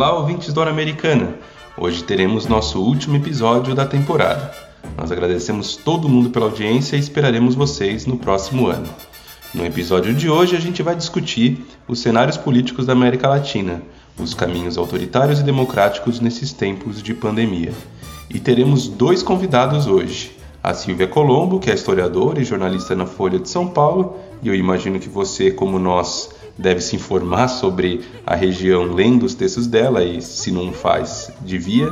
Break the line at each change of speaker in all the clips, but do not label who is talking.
Olá, ouvintes do Hora Americana! Hoje teremos nosso último episódio da temporada. Nós agradecemos todo mundo pela audiência e esperaremos vocês no próximo ano. No episódio de hoje, a gente vai discutir os cenários políticos da América Latina, os caminhos autoritários e democráticos nesses tempos de pandemia. E teremos dois convidados hoje: a Silvia Colombo, que é historiadora e jornalista na Folha de São Paulo, e eu imagino que você, como nós, deve se informar sobre a região lendo os textos dela e, se não faz, devia.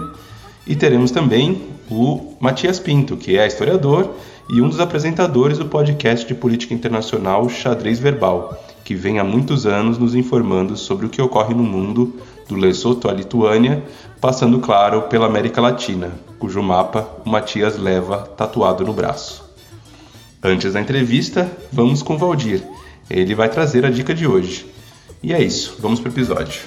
E teremos também o Matias Pinto, que é historiador e um dos apresentadores do podcast de política internacional Xadrez Verbal, que vem há muitos anos nos informando sobre o que ocorre no mundo, do Lesoto à Lituânia, passando, claro, pela América Latina, cujo mapa o Matias leva tatuado no braço. Antes da entrevista, vamos com Valdir. Ele vai trazer a dica de hoje. E é isso, vamos para o episódio.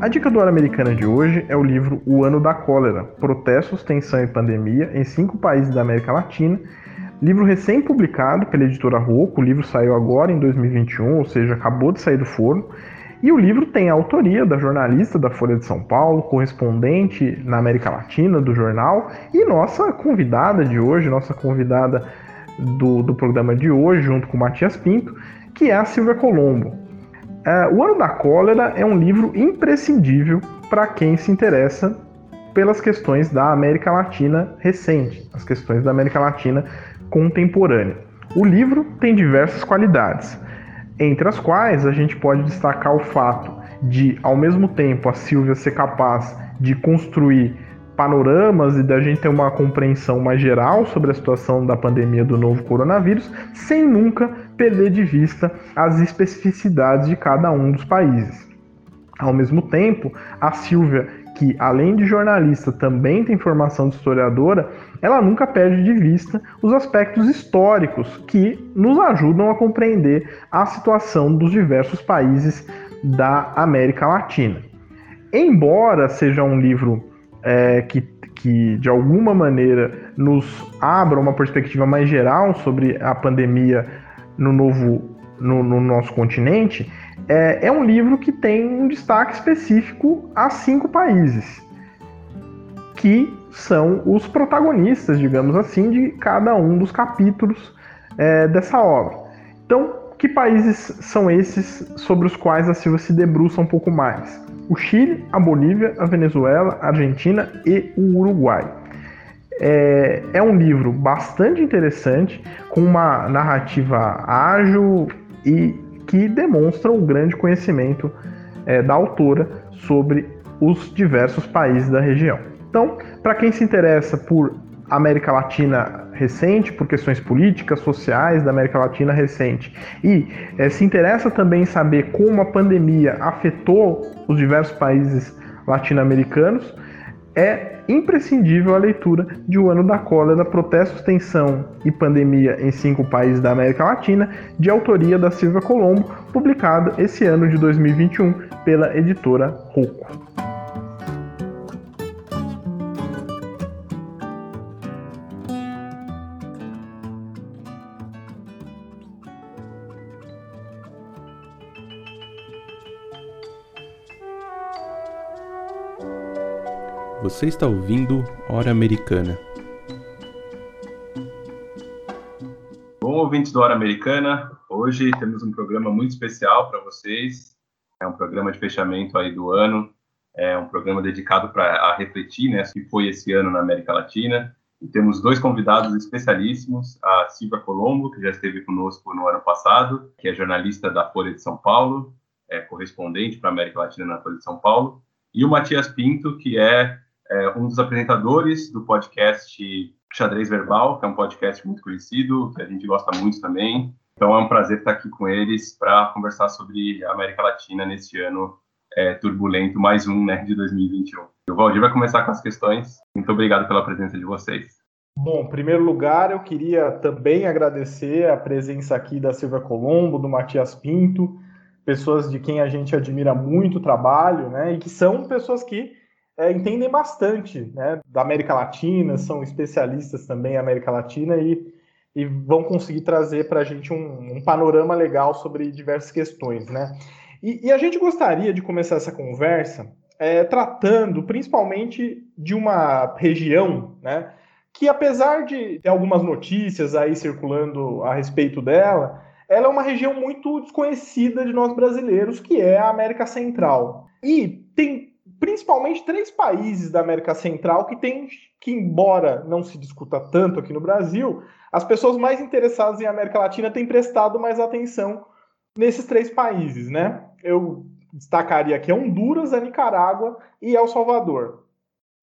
A dica do Hora Americana de hoje é o livro O Ano da Cólera: Protestos, Tensão e Pandemia em cinco países da América Latina. Livro recém-publicado pela editora Rocco, o livro saiu agora em 2021, ou seja, acabou de sair do forno. E o livro tem a autoria da jornalista da Folha de São Paulo, correspondente na América Latina do jornal, e nossa convidada de hoje, nossa convidada do, do programa de hoje, junto com o Matias Pinto, que é a Silvia Colombo. É, o Ano da Cólera é um livro imprescindível para quem se interessa pelas questões da América Latina recente, as questões da América Latina contemporânea. O livro tem diversas qualidades, entre as quais a gente pode destacar o fato de, ao mesmo tempo, a Silvia ser capaz de construir panoramas e da gente ter uma compreensão mais geral sobre a situação da pandemia do novo coronavírus, sem nunca perder de vista as especificidades de cada um dos países. Ao mesmo tempo, a Silvia, que além de jornalista também tem formação de historiadora, ela nunca perde de vista os aspectos históricos que nos ajudam a compreender a situação dos diversos países da América Latina. Embora seja um livro é, que, que, de alguma maneira, nos abra uma perspectiva mais geral sobre a pandemia no novo no, no nosso continente, é, é um livro que tem um destaque específico a cinco países, que são os protagonistas, digamos assim, de cada um dos capítulos é, dessa obra. Então, que países são esses sobre os quais a Silva se debruça um pouco mais? O Chile, a Bolívia, a Venezuela, a Argentina e o Uruguai. É, é um livro bastante interessante, com uma narrativa ágil e que demonstra um grande conhecimento é, da autora sobre os diversos países da região. Então, para quem se interessa por América Latina recente, por questões políticas, sociais da América Latina recente, e é, se interessa também saber como a pandemia afetou os diversos países latino-americanos, é imprescindível a leitura de O Ano da Cólera, Protestos, Tensão e Pandemia em Cinco Países da América Latina, de autoria da Silvia Colombo, publicado esse ano de 2021 pela editora Rocco.
Você está ouvindo Hora Americana. Bom, ouvintes do Hora Americana, hoje temos um programa muito especial para vocês. É um programa de fechamento aí do ano, é um programa dedicado para refletir, né, que foi esse ano na América Latina. E temos dois convidados especialíssimos, a Silvia Colombo, que já esteve conosco no ano passado, que é jornalista da Folha de São Paulo, é correspondente para a América Latina na Folha de São Paulo, e o Matias Pinto, que é é um dos apresentadores do podcast Xadrez Verbal, que é um podcast muito conhecido, que a gente gosta muito também. Então é um prazer estar aqui com eles para conversar sobre a América Latina neste ano é, turbulento, mais um né, de 2021. O Valdir vai começar com as questões. Muito obrigado pela presença de vocês.
Bom, em primeiro lugar, eu queria também agradecer a presença aqui da Silvia Colombo, do Matias Pinto, pessoas de quem a gente admira muito o trabalho, né? E que são pessoas que é, entendem bastante né, da América Latina, são especialistas também em América Latina e, e vão conseguir trazer para a gente um, um, panorama legal sobre diversas questões, né? E, e, a gente gostaria de começar essa conversa é, tratando principalmente de uma região, né? Que apesar de ter algumas notícias aí circulando a respeito dela, ela é uma região muito desconhecida de nós brasileiros, que é a América Central. E tem principalmente três países da América Central que tem que, embora não se discuta tanto aqui no Brasil, as pessoas mais interessadas em América Latina têm prestado mais atenção nesses três países, né? Eu destacaria aqui a Honduras, a Nicarágua e El Salvador.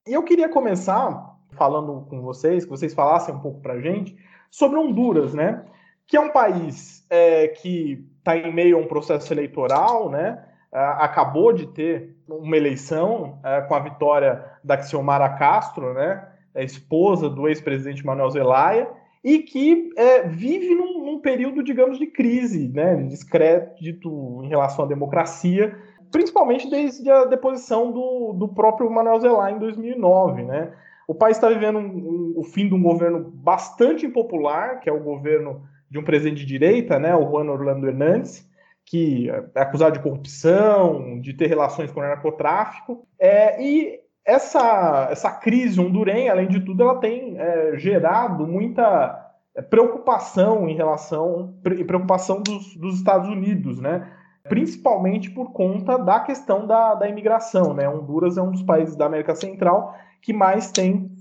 E eu queria começar falando com vocês, que vocês falassem um pouco para gente sobre Honduras, né? Que é um país é, que está em meio a um processo eleitoral, né? Acabou de ter uma eleição é, com a vitória da Xiomara Castro, né, a esposa do ex-presidente Manuel Zelaya, e que é, vive num, num, período, digamos, de crise, né, de descrédito em relação à democracia, principalmente desde a deposição do, do próprio Manuel Zelaya em 2009, né. O país está vivendo um, um, o fim de um governo bastante impopular, que é o governo de um presidente de direita, né, o Juan Orlando Hernandes, que é acusado de corrupção, de ter relações com o narcotráfico. É, e essa, essa crise hondurenha, além de tudo, ela tem é, gerado muita preocupação em relação e preocupação dos, dos, Estados Unidos, né? Principalmente por conta da questão da, da imigração, né? Honduras é um dos países da América Central que mais tem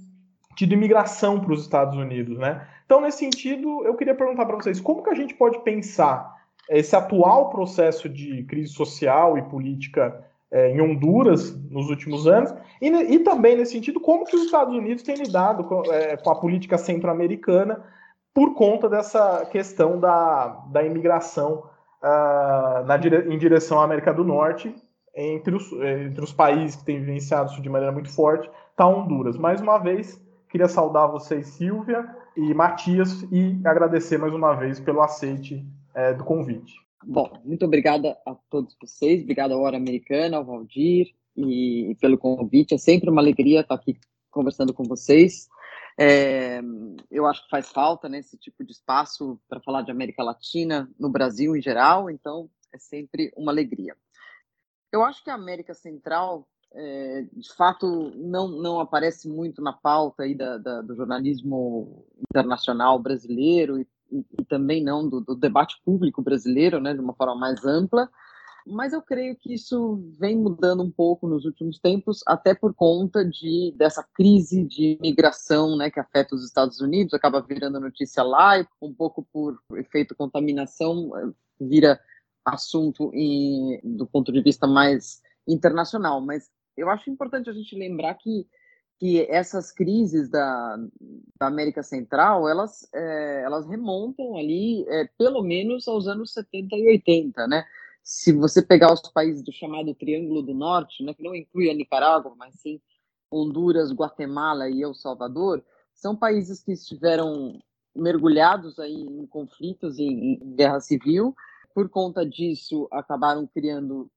tido imigração para os Estados Unidos, né? Então, nesse sentido, eu queria perguntar para vocês como que a gente pode pensar esse atual processo de crise social e política é, em Honduras nos últimos anos, e, e, também nesse sentido, como que os Estados Unidos têm lidado com, é, com a política centro-americana por conta dessa questão da, da imigração uh, na, em direção à América do Norte, entre os, entre os países que têm vivenciado isso de maneira muito forte, está Honduras. Mais uma vez, queria saudar vocês, Silvia e Matias, e agradecer mais uma vez pelo aceite é, do convite.
Bom, muito obrigada a todos vocês, obrigado à Hora Americana, ao Valdir, e, e pelo convite. É sempre uma alegria estar aqui conversando com vocês. É, eu acho que faz falta né, esse tipo de espaço para falar de América Latina, no Brasil em geral, então é sempre uma alegria. Eu acho que a América Central, é, de fato, não, não aparece muito na pauta aí da, da, do jornalismo internacional brasileiro e e, também não do, do, debate público brasileiro, né, de uma forma mais ampla, mas eu creio que isso vem mudando um pouco nos últimos tempos, até por conta de dessa crise de migração, né, que afeta os Estados Unidos, acaba virando notícia lá, e um pouco por efeito contaminação, vira assunto em, do ponto de vista mais internacional. Mas eu acho importante a gente lembrar que que essas crises da, da América Central, elas, é, elas remontam ali é, pelo menos aos anos 70 e 80, né? Se você pegar os países do chamado Triângulo do Norte, né, que não inclui a Nicarágua, mas sim Honduras, Guatemala e El Salvador, são países que estiveram mergulhados aí em conflitos, em, em guerra civil. Por conta disso, acabaram criando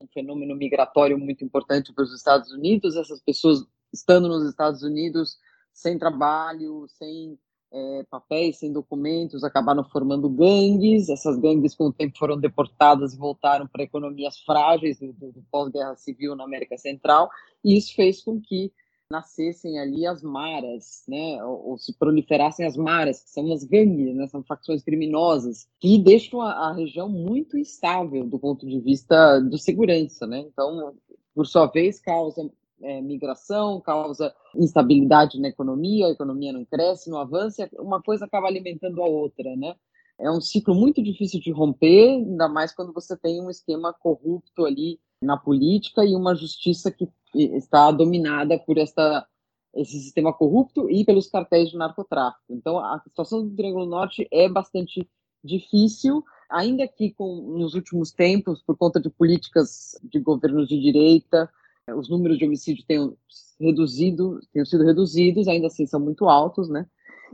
um fenômeno migratório muito importante para os Estados Unidos. Essas pessoas estando nos Estados Unidos, sem trabalho, sem é, papéis, sem documentos, acabaram formando gangues. Essas gangues, com o tempo, foram deportadas e voltaram para economias frágeis do, do, do pós-guerra civil na América Central. E isso fez com que nascessem ali as maras, né, ou, ou, se proliferassem as maras, que são as gangues, né, são facções criminosas, que deixam a, a região muito instável do ponto de vista de segurança, né, então, por sua vez, causa é, migração, causa instabilidade na economia, a economia não cresce, não avança, uma coisa acaba alimentando a outra, né? É um ciclo muito difícil de romper, ainda mais quando você tem um esquema corrupto ali na política e uma justiça que está dominada por esta, esse sistema corrupto e pelos cartéis de narcotráfico. Então, a situação do Triângulo Norte é bastante difícil, ainda que com, nos últimos tempos, por conta de políticas de governos de direita, os números de homicídio tenham reduzido, tenham sido reduzidos, ainda assim são muito altos, né?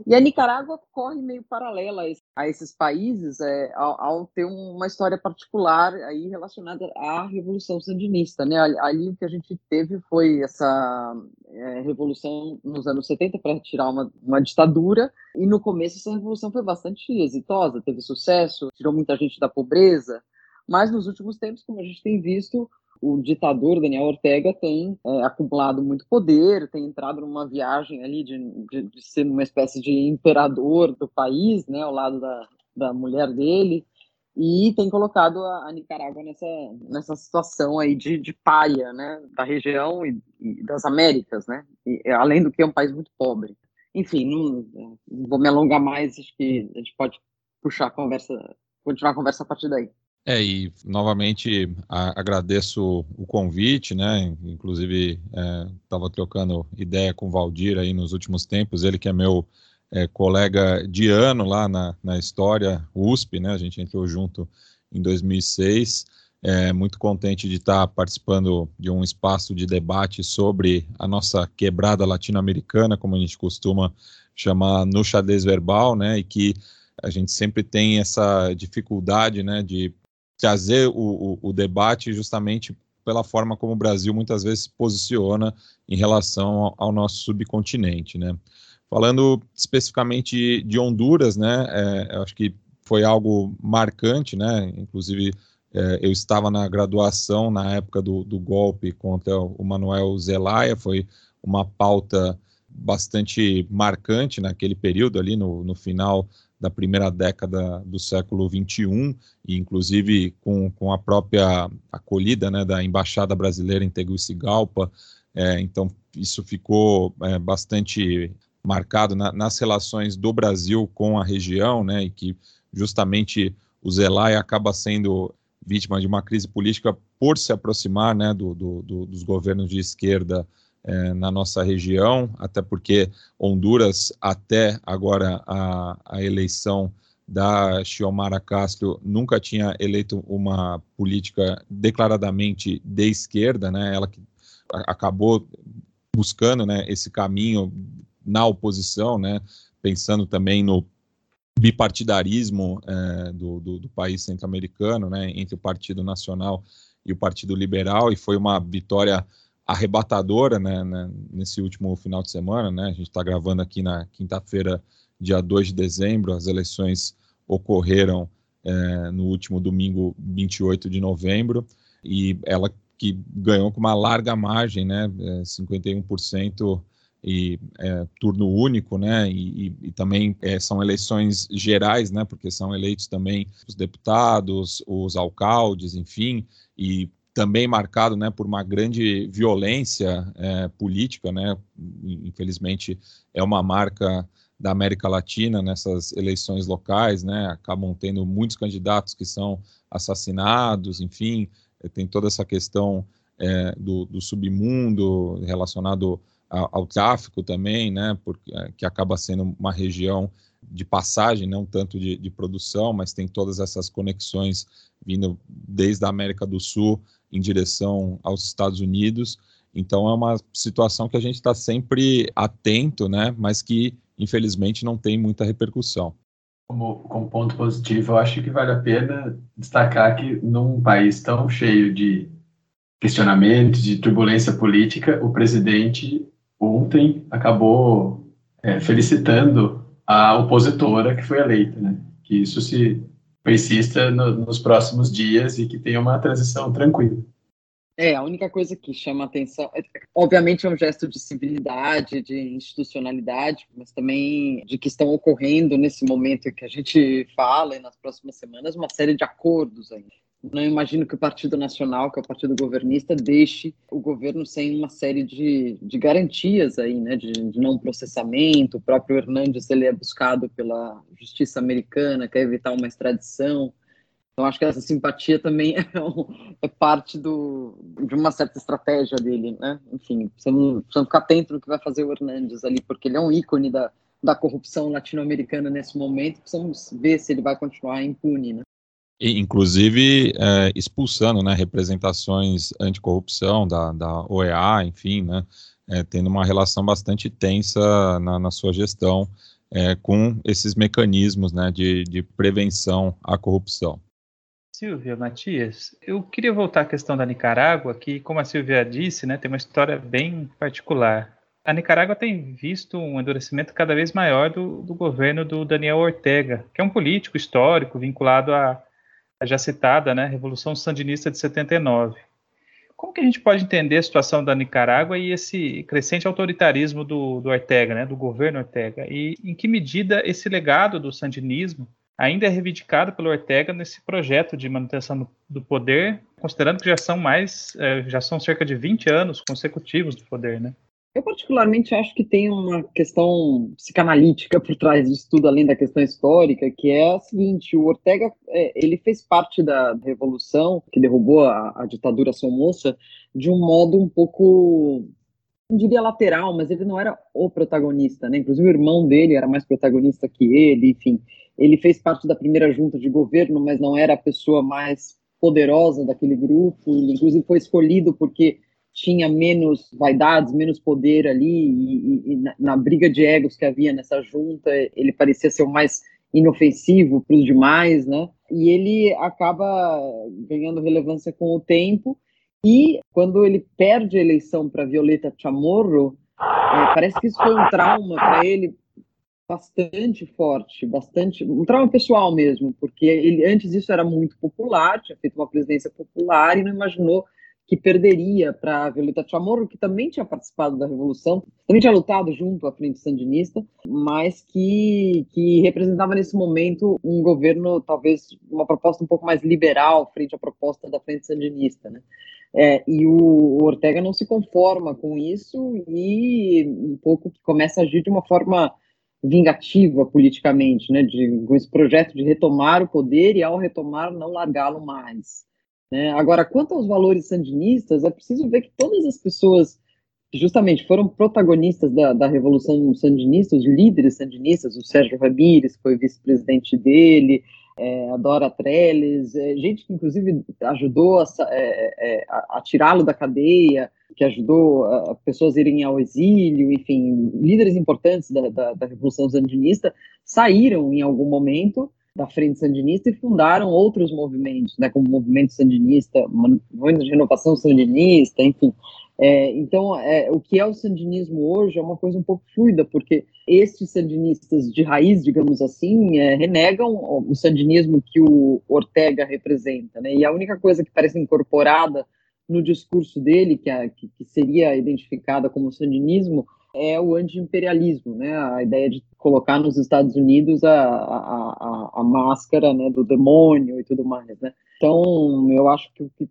E a Nicarágua corre meio paralela a esses países é, ao, ao, ter uma história particular aí relacionada à Revolução Sandinista. Né? Ali o que a gente teve foi essa é, revolução nos anos 70 para tirar uma, uma ditadura, e no começo essa revolução foi bastante exitosa, teve sucesso, tirou muita gente da pobreza, mas nos últimos tempos, como a gente tem visto, o ditador Daniel Ortega tem é, acumulado muito poder, tem entrado numa viagem ali de, de, de, ser uma espécie de imperador do país, né, ao lado da, da mulher dele, e tem colocado a, a Nicarágua nessa, nessa situação aí de, de paia, né, da região e, e das Américas, né, e, além do que é um país muito pobre. Enfim, não, não vou me alongar mais, acho que a gente pode puxar a conversa, continuar a conversa a partir daí.
É, e novamente a, agradeço o convite, né? Inclusive estava é, trocando ideia com o Valdir aí nos últimos tempos, ele que é meu é, colega de ano lá na, na história USP, né? A gente entrou junto em 2006. É, muito contente de estar participando de um espaço de debate sobre a nossa quebrada latino-americana, como a gente costuma chamar no xadrez verbal, né? E que a gente sempre tem essa dificuldade, né, de trazer o, o, o debate justamente pela forma como o Brasil muitas vezes se posiciona em relação ao, ao nosso subcontinente, né? Falando especificamente de Honduras, né? É, acho que foi algo marcante, né? Inclusive é, eu estava na graduação na época do, do golpe contra o Manuel Zelaya, foi uma pauta bastante marcante naquele período ali no, no final da primeira década do século XXI, e inclusive com, com a própria acolhida né, da Embaixada Brasileira em Tegucigalpa. É, então, isso ficou é, bastante marcado na, nas relações do Brasil com a região, né, e que justamente o Zelaya acaba sendo vítima de uma crise política por se aproximar né, do, do, do, dos governos de esquerda é, na nossa região, até porque Honduras, até agora a, a eleição da Xiomara Castro, nunca tinha eleito uma política declaradamente de esquerda, né? Ela que acabou buscando, né, esse caminho na oposição, né? Pensando também no bipartidarismo é, do, do, do, país centro-americano, né, entre o Partido Nacional e o Partido Liberal, e foi uma vitória arrebatadora né, né, nesse último final de semana. Né? A gente está gravando aqui na quinta-feira, dia 2 de dezembro, as eleições ocorreram é, no último domingo, 28 de novembro, e ela que ganhou com uma larga margem, né, é, 51% e é, turno único, né, e, e, e também é, são eleições gerais, né, porque são eleitos também os deputados, os alcaldes, enfim, e também marcado né, por uma grande violência é, política, né, infelizmente é uma marca da América Latina nessas eleições locais, né, acabam tendo muitos candidatos que são assassinados, enfim, é, tem toda essa questão é, do, do, submundo relacionado ao, tráfico também, né, porque, é, que acaba sendo uma região de passagem, não tanto de, de, produção, mas tem todas essas conexões vindo desde a América do Sul em direção aos Estados Unidos. Então é uma situação que a gente está sempre atento, né? Mas que infelizmente não tem muita repercussão.
Como, como ponto positivo, eu acho que vale a pena destacar que num país tão cheio de questionamentos, de turbulência política, o presidente ontem acabou é, felicitando a opositora que foi eleita, né? Que isso se persista no, nos próximos dias e que tenha uma transição tranquila.
É, a única coisa que chama atenção, é, obviamente é um gesto de civilidade, de institucionalidade, mas também de que estão ocorrendo nesse momento que a gente fala e nas próximas semanas uma série de acordos aí. Não imagino que o Partido Nacional, que é o partido governista, deixe o governo sem uma série de, de garantias aí, né, de, de não processamento. O próprio Hernandes ele é buscado pela justiça americana, quer evitar uma extradição. Então, acho que essa simpatia também é, um, é parte do, de uma certa estratégia dele, né? Enfim, precisamos, ficar atento no que vai fazer o Hernandes ali, porque ele é um ícone da, da corrupção latino-americana nesse momento. Precisamos ver se ele vai continuar impune, né?
Inclusive é, expulsando né, representações anticorrupção da, da OEA, enfim, né, é, tendo uma relação bastante tensa na, na sua gestão é, com esses mecanismos né, de, de prevenção à corrupção.
Silvia, Matias, eu queria voltar à questão da Nicarágua, que, como a Silvia disse, né, tem uma história bem particular. A Nicarágua tem visto um endurecimento cada vez maior do, do governo do Daniel Ortega, que é um político histórico vinculado à, à já citada né, Revolução Sandinista de 79. Como que a gente pode entender a situação da Nicarágua e esse crescente autoritarismo do, do Ortega, né, do governo Ortega? E em que medida esse legado do sandinismo ainda é reivindicado pelo Ortega nesse projeto de manutenção do poder, considerando que já são mais, é, já são cerca de 20 anos consecutivos do poder, né?
Eu particularmente acho que tem uma questão psicanalítica por trás disso tudo, além da questão histórica, que é a seguinte: o Ortega é, ele fez parte da revolução que derrubou a, a ditadura somoça de um modo um pouco não diria lateral, mas ele não era o protagonista, né? Inclusive o irmão dele era mais protagonista que ele, enfim. Ele fez parte da primeira junta de governo, mas não era a pessoa mais poderosa daquele grupo. Inclusive, foi escolhido porque tinha menos vaidades, menos poder ali, e, e na, na, briga de egos que havia nessa junta, ele parecia ser o mais inofensivo para os demais, né? E ele acaba ganhando relevância com o tempo. E quando ele perde a eleição para Violeta Chamorro, é, parece que isso foi um trauma para ele, bastante forte, bastante um trauma pessoal mesmo, porque ele antes disso era muito popular, tinha feito uma presidência popular e não imaginou que perderia para Violeta Chamorro, que também tinha participado da revolução, também tinha lutado junto à frente sandinista, mas que que representava nesse momento um governo talvez uma proposta um pouco mais liberal frente à proposta da frente sandinista, né? É, e o, o Ortega não se conforma com isso e um pouco começa a agir de uma forma vingativa politicamente, né, de, com esse projeto de retomar o poder e, ao retomar, não largá-lo mais. Né? Agora, quanto aos valores sandinistas, é preciso ver que todas as pessoas que justamente foram protagonistas da, da Revolução Sandinista, os líderes sandinistas, o Sérgio Ramírez, foi vice-presidente dele, é, a Dora Trellis, é, gente que inclusive ajudou a, é, é a, a tirá-lo da cadeia, que ajudou a, pessoas a irem ao exílio, enfim, líderes importantes da, da, da Revolução Sandinista saíram em algum momento da Frente Sandinista e fundaram outros movimentos, né, como o Movimento Sandinista, Movimento de Renovação Sandinista, enfim. É, então, é, o que é o sandinismo hoje é uma coisa um pouco fluida, porque esses sandinistas de raiz, digamos assim, é, renegam o sandinismo que o Ortega representa, né? E a única coisa que parece incorporada no discurso dele, que, a, que, que seria identificada como sandinismo, é o anti-imperialismo, né? A ideia de colocar nos Estados Unidos a, a, a, a, máscara né, do demônio e tudo mais, né? Então, eu acho que o que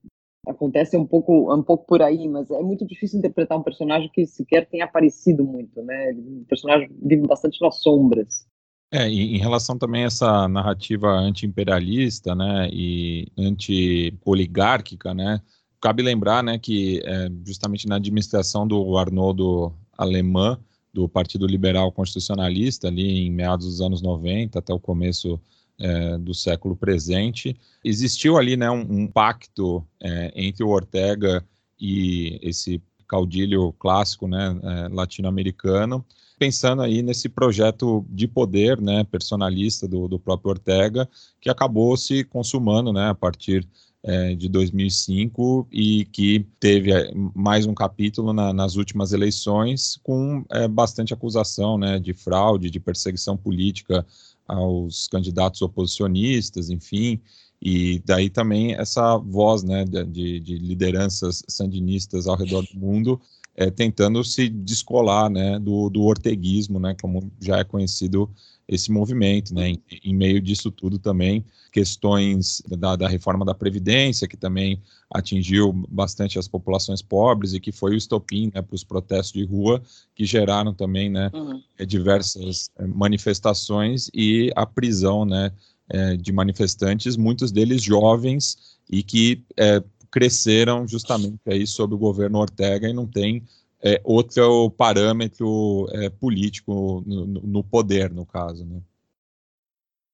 acontece um pouco, um pouco por aí, mas é muito difícil interpretar um personagem que sequer tem aparecido muito, né? O personagem vive bastante nas sombras.
É, em relação também a essa narrativa anti-imperialista, né, e anti-oligárquica, né, cabe lembrar, né, que é, justamente na administração do Arnoldo Alemã, do Partido Liberal Constitucionalista, ali em meados dos anos 90 até o começo é, do século presente. Existiu ali né, um, um pacto é, entre o Ortega e esse caudilho clássico né, é, latino-americano, pensando aí nesse projeto de poder né, personalista do, do próprio Ortega, que acabou se consumando né, a partir é, de 2005 e que teve é, mais um capítulo na, nas últimas eleições com é, bastante acusação né, de fraude, de perseguição política aos candidatos oposicionistas, enfim, e daí também essa voz né, de, de lideranças sandinistas ao redor do mundo é, tentando se descolar né, do, do orteguismo, né, como já é conhecido esse movimento, né? Em, em, meio disso tudo também questões da, da, reforma da previdência que também atingiu bastante as populações pobres e que foi o estopim né, para os protestos de rua que geraram também, né, uhum. diversas eh, manifestações e a prisão, né, eh, de manifestantes, muitos deles jovens e que é, cresceram justamente aí sob o governo Ortega e não tem é, outro parâmetro é, político no, no, poder, no caso. Né?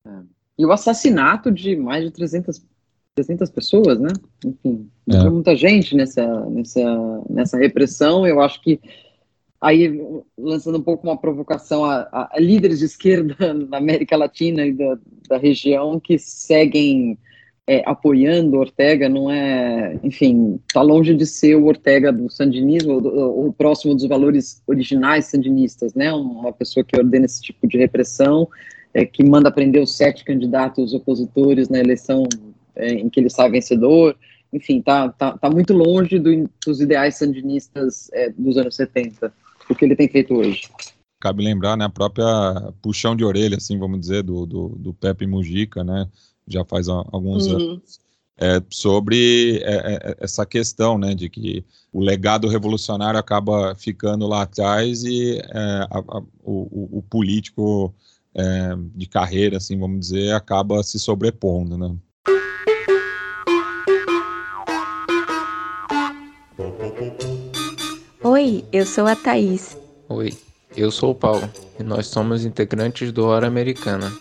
É. E o assassinato de mais de 300, 300 pessoas, né? Enfim, é. muita gente nessa, nessa, nessa repressão. Eu acho que aí lançando um pouco uma provocação a, a líderes de esquerda na América Latina e da, da região que seguem é, apoiando Ortega, não é, enfim, está longe de ser o Ortega do sandinismo, o próximo dos valores originais sandinistas, né? Uma pessoa que ordena esse tipo de repressão, é, que manda prender os sete candidatos opositores na eleição é, em que ele sai vencedor, enfim, tá, tá, tá muito longe do, dos ideais sandinistas é, dos anos 70 o que ele tem feito hoje.
Cabe lembrar, né, a própria puxão de orelha, assim, vamos dizer, do, do, do Pepe Mujica, né, já faz alguns uhum. anos, é, sobre é, é, essa questão, né, de que o legado revolucionário acaba ficando lá atrás e é, a, a, o, o, político é, de carreira, assim, vamos dizer, acaba se sobrepondo, né.
Oi, eu sou a Thaís.
Oi, eu sou o Paulo e nós somos integrantes do Hora Americana.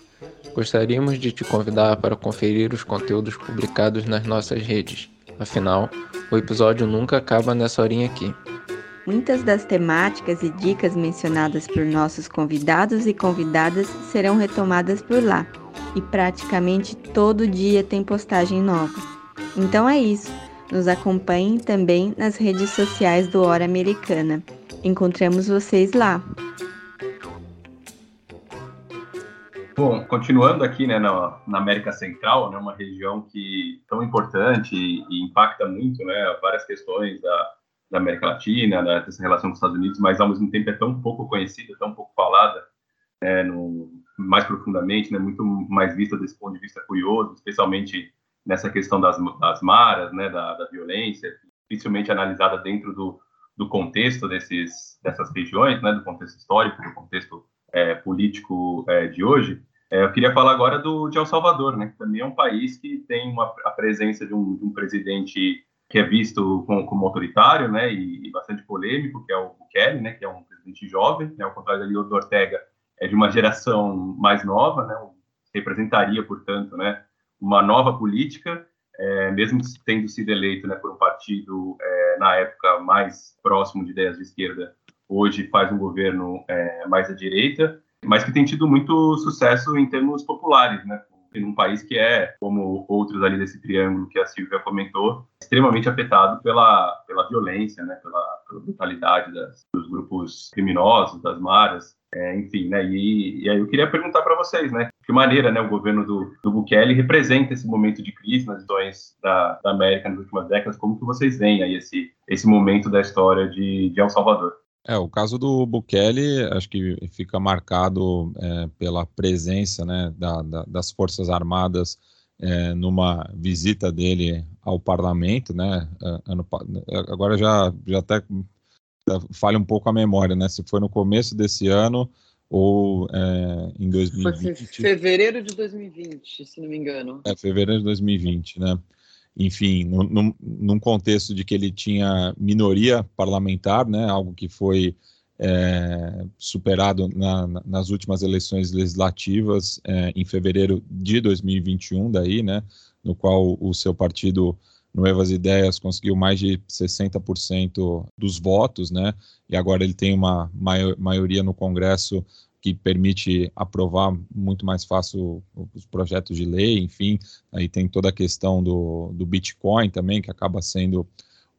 Gostaríamos de te convidar para conferir os conteúdos publicados nas nossas redes. Afinal, o episódio nunca acaba nessa horinha aqui.
Muitas das temáticas e dicas mencionadas por nossos convidados e convidadas serão retomadas por lá, e praticamente todo dia tem postagem nova. Então é isso. Nos acompanhem também nas redes sociais do Hora Americana. Encontramos vocês lá.
Bom, continuando aqui né, na, na, América Central, né, uma região que tão importante e, e impacta muito né, várias questões da, da América Latina, né, dessa relação com os Estados Unidos, mas ao mesmo tempo é tão pouco conhecida, tão pouco falada, é, no, mais profundamente, né, muito mais vista desse ponto de vista curioso, especialmente nessa questão das, das maras, né, da, da violência, dificilmente analisada dentro do, do contexto desses, dessas regiões, né, do contexto histórico, do contexto é, político é, de hoje. É, eu queria falar agora do, de El Salvador, né, que também é um país que tem uma, a presença de um, de um presidente que é visto como, como autoritário né, e, e, bastante polêmico, que é o Bukele, né, que é um presidente jovem, né, ao contrário do Ortega, é de uma geração mais nova, né, representaria, portanto, né, uma nova política, é, mesmo tendo sido eleito né, por um partido é, na época mais próximo de ideias de esquerda, hoje faz um governo é, mais à direita, mas que tem tido muito sucesso em termos populares, né? Em um país que é, como outros ali desse triângulo que a Silvia comentou, extremamente afetado pela, pela violência, né? Pela, pela brutalidade das, dos grupos criminosos, das maras, é, enfim, né? E, e, aí eu queria perguntar para vocês, né? Que maneira, né, o governo do, do Bukele representa esse momento de crise nas regiões da, da América nas últimas décadas? Como que vocês veem aí esse, esse momento da história de, de El Salvador?
É, o caso do Bukele, acho que fica marcado é, pela presença né, da, da, das Forças Armadas é, numa visita dele ao parlamento, né? É, ano, agora já, já até falha um pouco a memória, né? Se foi no começo desse ano ou é, em 2020.
Foi fevereiro de 2020, se não me engano.
É, fevereiro de 2020, né? Enfim, num, contexto de que ele tinha minoria parlamentar, né? Algo que foi é, superado na, nas últimas eleições legislativas é, em fevereiro de 2021, daí, né? No qual o seu partido Novas Ideias conseguiu mais de 60% dos votos, né? E agora ele tem uma maioria no Congresso que permite aprovar muito mais fácil os projetos de lei, enfim. Aí tem toda a questão do, do Bitcoin também, que acaba sendo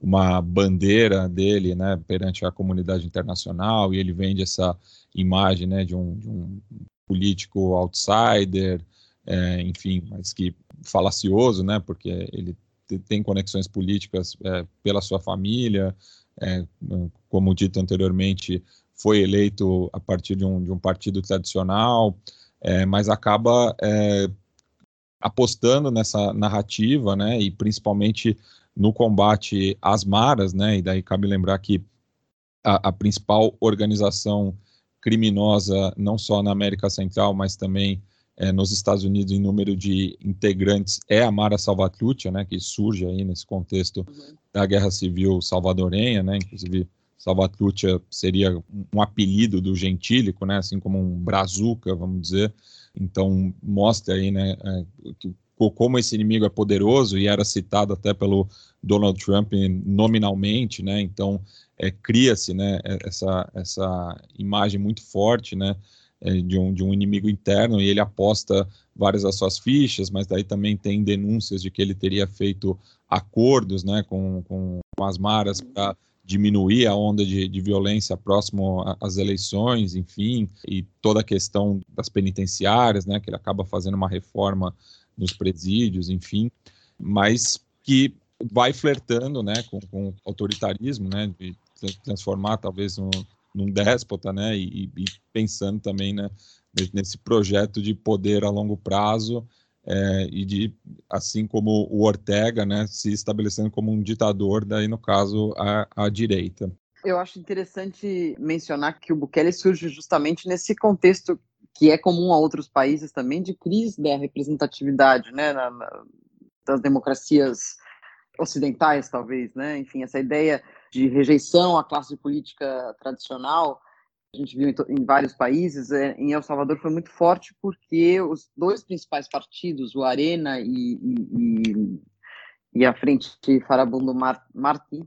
uma bandeira dele, né, perante a comunidade internacional, e ele vende essa imagem, né, de um, de um político outsider, é, enfim, mas que falacioso, né, porque ele tem conexões políticas é, pela sua família, é, como dito anteriormente, foi eleito a partir de um, de um partido tradicional, é, mas acaba é, apostando nessa narrativa, né, e principalmente no combate às maras, né, e daí cabe lembrar que a, a principal organização criminosa, não só na América Central, mas também é, nos Estados Unidos em número de integrantes é a Mara Salvatrucha, né, que surge aí nesse contexto uhum. da Guerra Civil salvadorenha, né, inclusive Salvatrucha seria um apelido do gentílico, né, assim como um brazuca, vamos dizer. Então mostra aí, né, é, que, como esse inimigo é poderoso e era citado até pelo Donald Trump nominalmente, né? Então é, cria-se, né? Essa essa imagem muito forte, né? É, de, um, de um inimigo interno e ele aposta várias das suas fichas, mas daí também tem denúncias de que ele teria feito acordos, né? Com, com as maras para diminuir a onda de, de violência próximo às eleições, enfim, e toda a questão das penitenciárias, né, que ele acaba fazendo uma reforma nos presídios, enfim, mas que vai flertando, né, com, com autoritarismo, né, de transformar talvez um, num déspota, né, e, e pensando também, né, nesse projeto de poder a longo prazo é, e de, assim como o Ortega, né, se estabelecendo como um ditador, daí no caso a, a direita.
Eu acho interessante mencionar que o Bukele surge justamente nesse contexto que é comum a outros países também de crise da representatividade, né, na, na, das democracias ocidentais, talvez, né, enfim, essa ideia de rejeição à classe política tradicional a gente viu em, em, vários países, é, em El Salvador foi muito forte porque os dois principais partidos, o Arena e, e, e a Frente Farabundo Mar, Martí,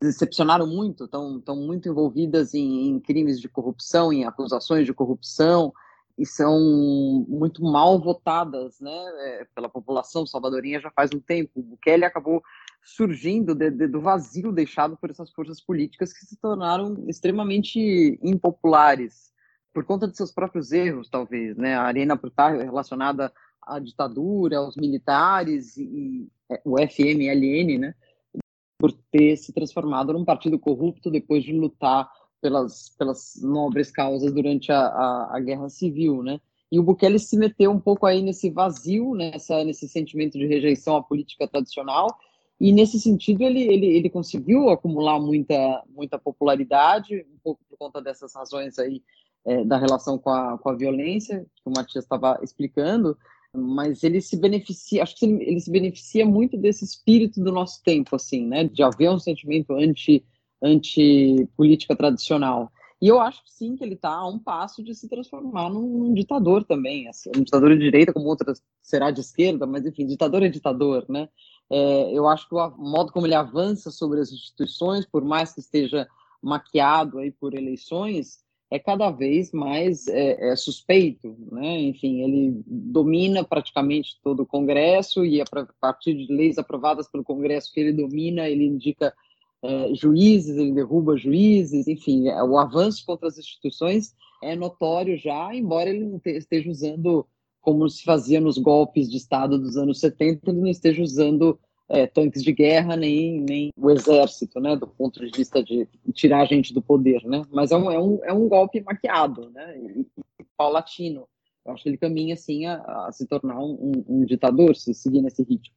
decepcionaram muito, estão, muito envolvidas em, em, crimes de corrupção, em acusações de corrupção, e são muito mal votadas né, é, pela população salvadorinha já faz um tempo. O Bukele acabou surgindo de, de, do vazio deixado por essas forças políticas que se tornaram extremamente impopulares por conta de seus próprios erros, talvez, né? A arena por estar relacionada à ditadura, aos militares e, e o FMLN, né? Por ter se transformado num partido corrupto depois de lutar pelas, pelas nobres causas durante a, a, a guerra civil, né? E o Bukele se meteu um pouco aí nesse vazio, nessa, nesse sentimento de rejeição à política tradicional e nesse sentido ele, ele, ele conseguiu acumular muita, muita popularidade, um pouco por conta dessas razões aí é, da relação com a, com a violência, que o Matias estava explicando, mas ele se beneficia, acho que ele, ele, se beneficia muito desse espírito do nosso tempo, assim, né, de haver um sentimento anti, anti política tradicional. E eu acho sim que ele está a um passo de se transformar num, ditador também, assim, um ditador de direita, como outras será de esquerda, mas enfim, ditador é ditador, né? É, eu acho que o modo como ele avança sobre as instituições, por mais que esteja maquiado aí por eleições, é cada vez mais é, é suspeito, né? Enfim, ele domina praticamente todo o Congresso e a partir de leis aprovadas pelo Congresso que ele domina, ele indica é, juízes, ele derruba juízes, enfim, é, o avanço contra as instituições é notório já, embora ele esteja usando como se fazia nos golpes de Estado dos anos 70, ele não esteja usando é, tanques de guerra nem, nem o exército, né, do ponto de vista de tirar a gente do poder, né, mas é um, é um, é um golpe maquiado, né, e, e paulatino. Eu acho que ele caminha, assim, a, a se tornar um, um, ditador, se seguir nesse ritmo.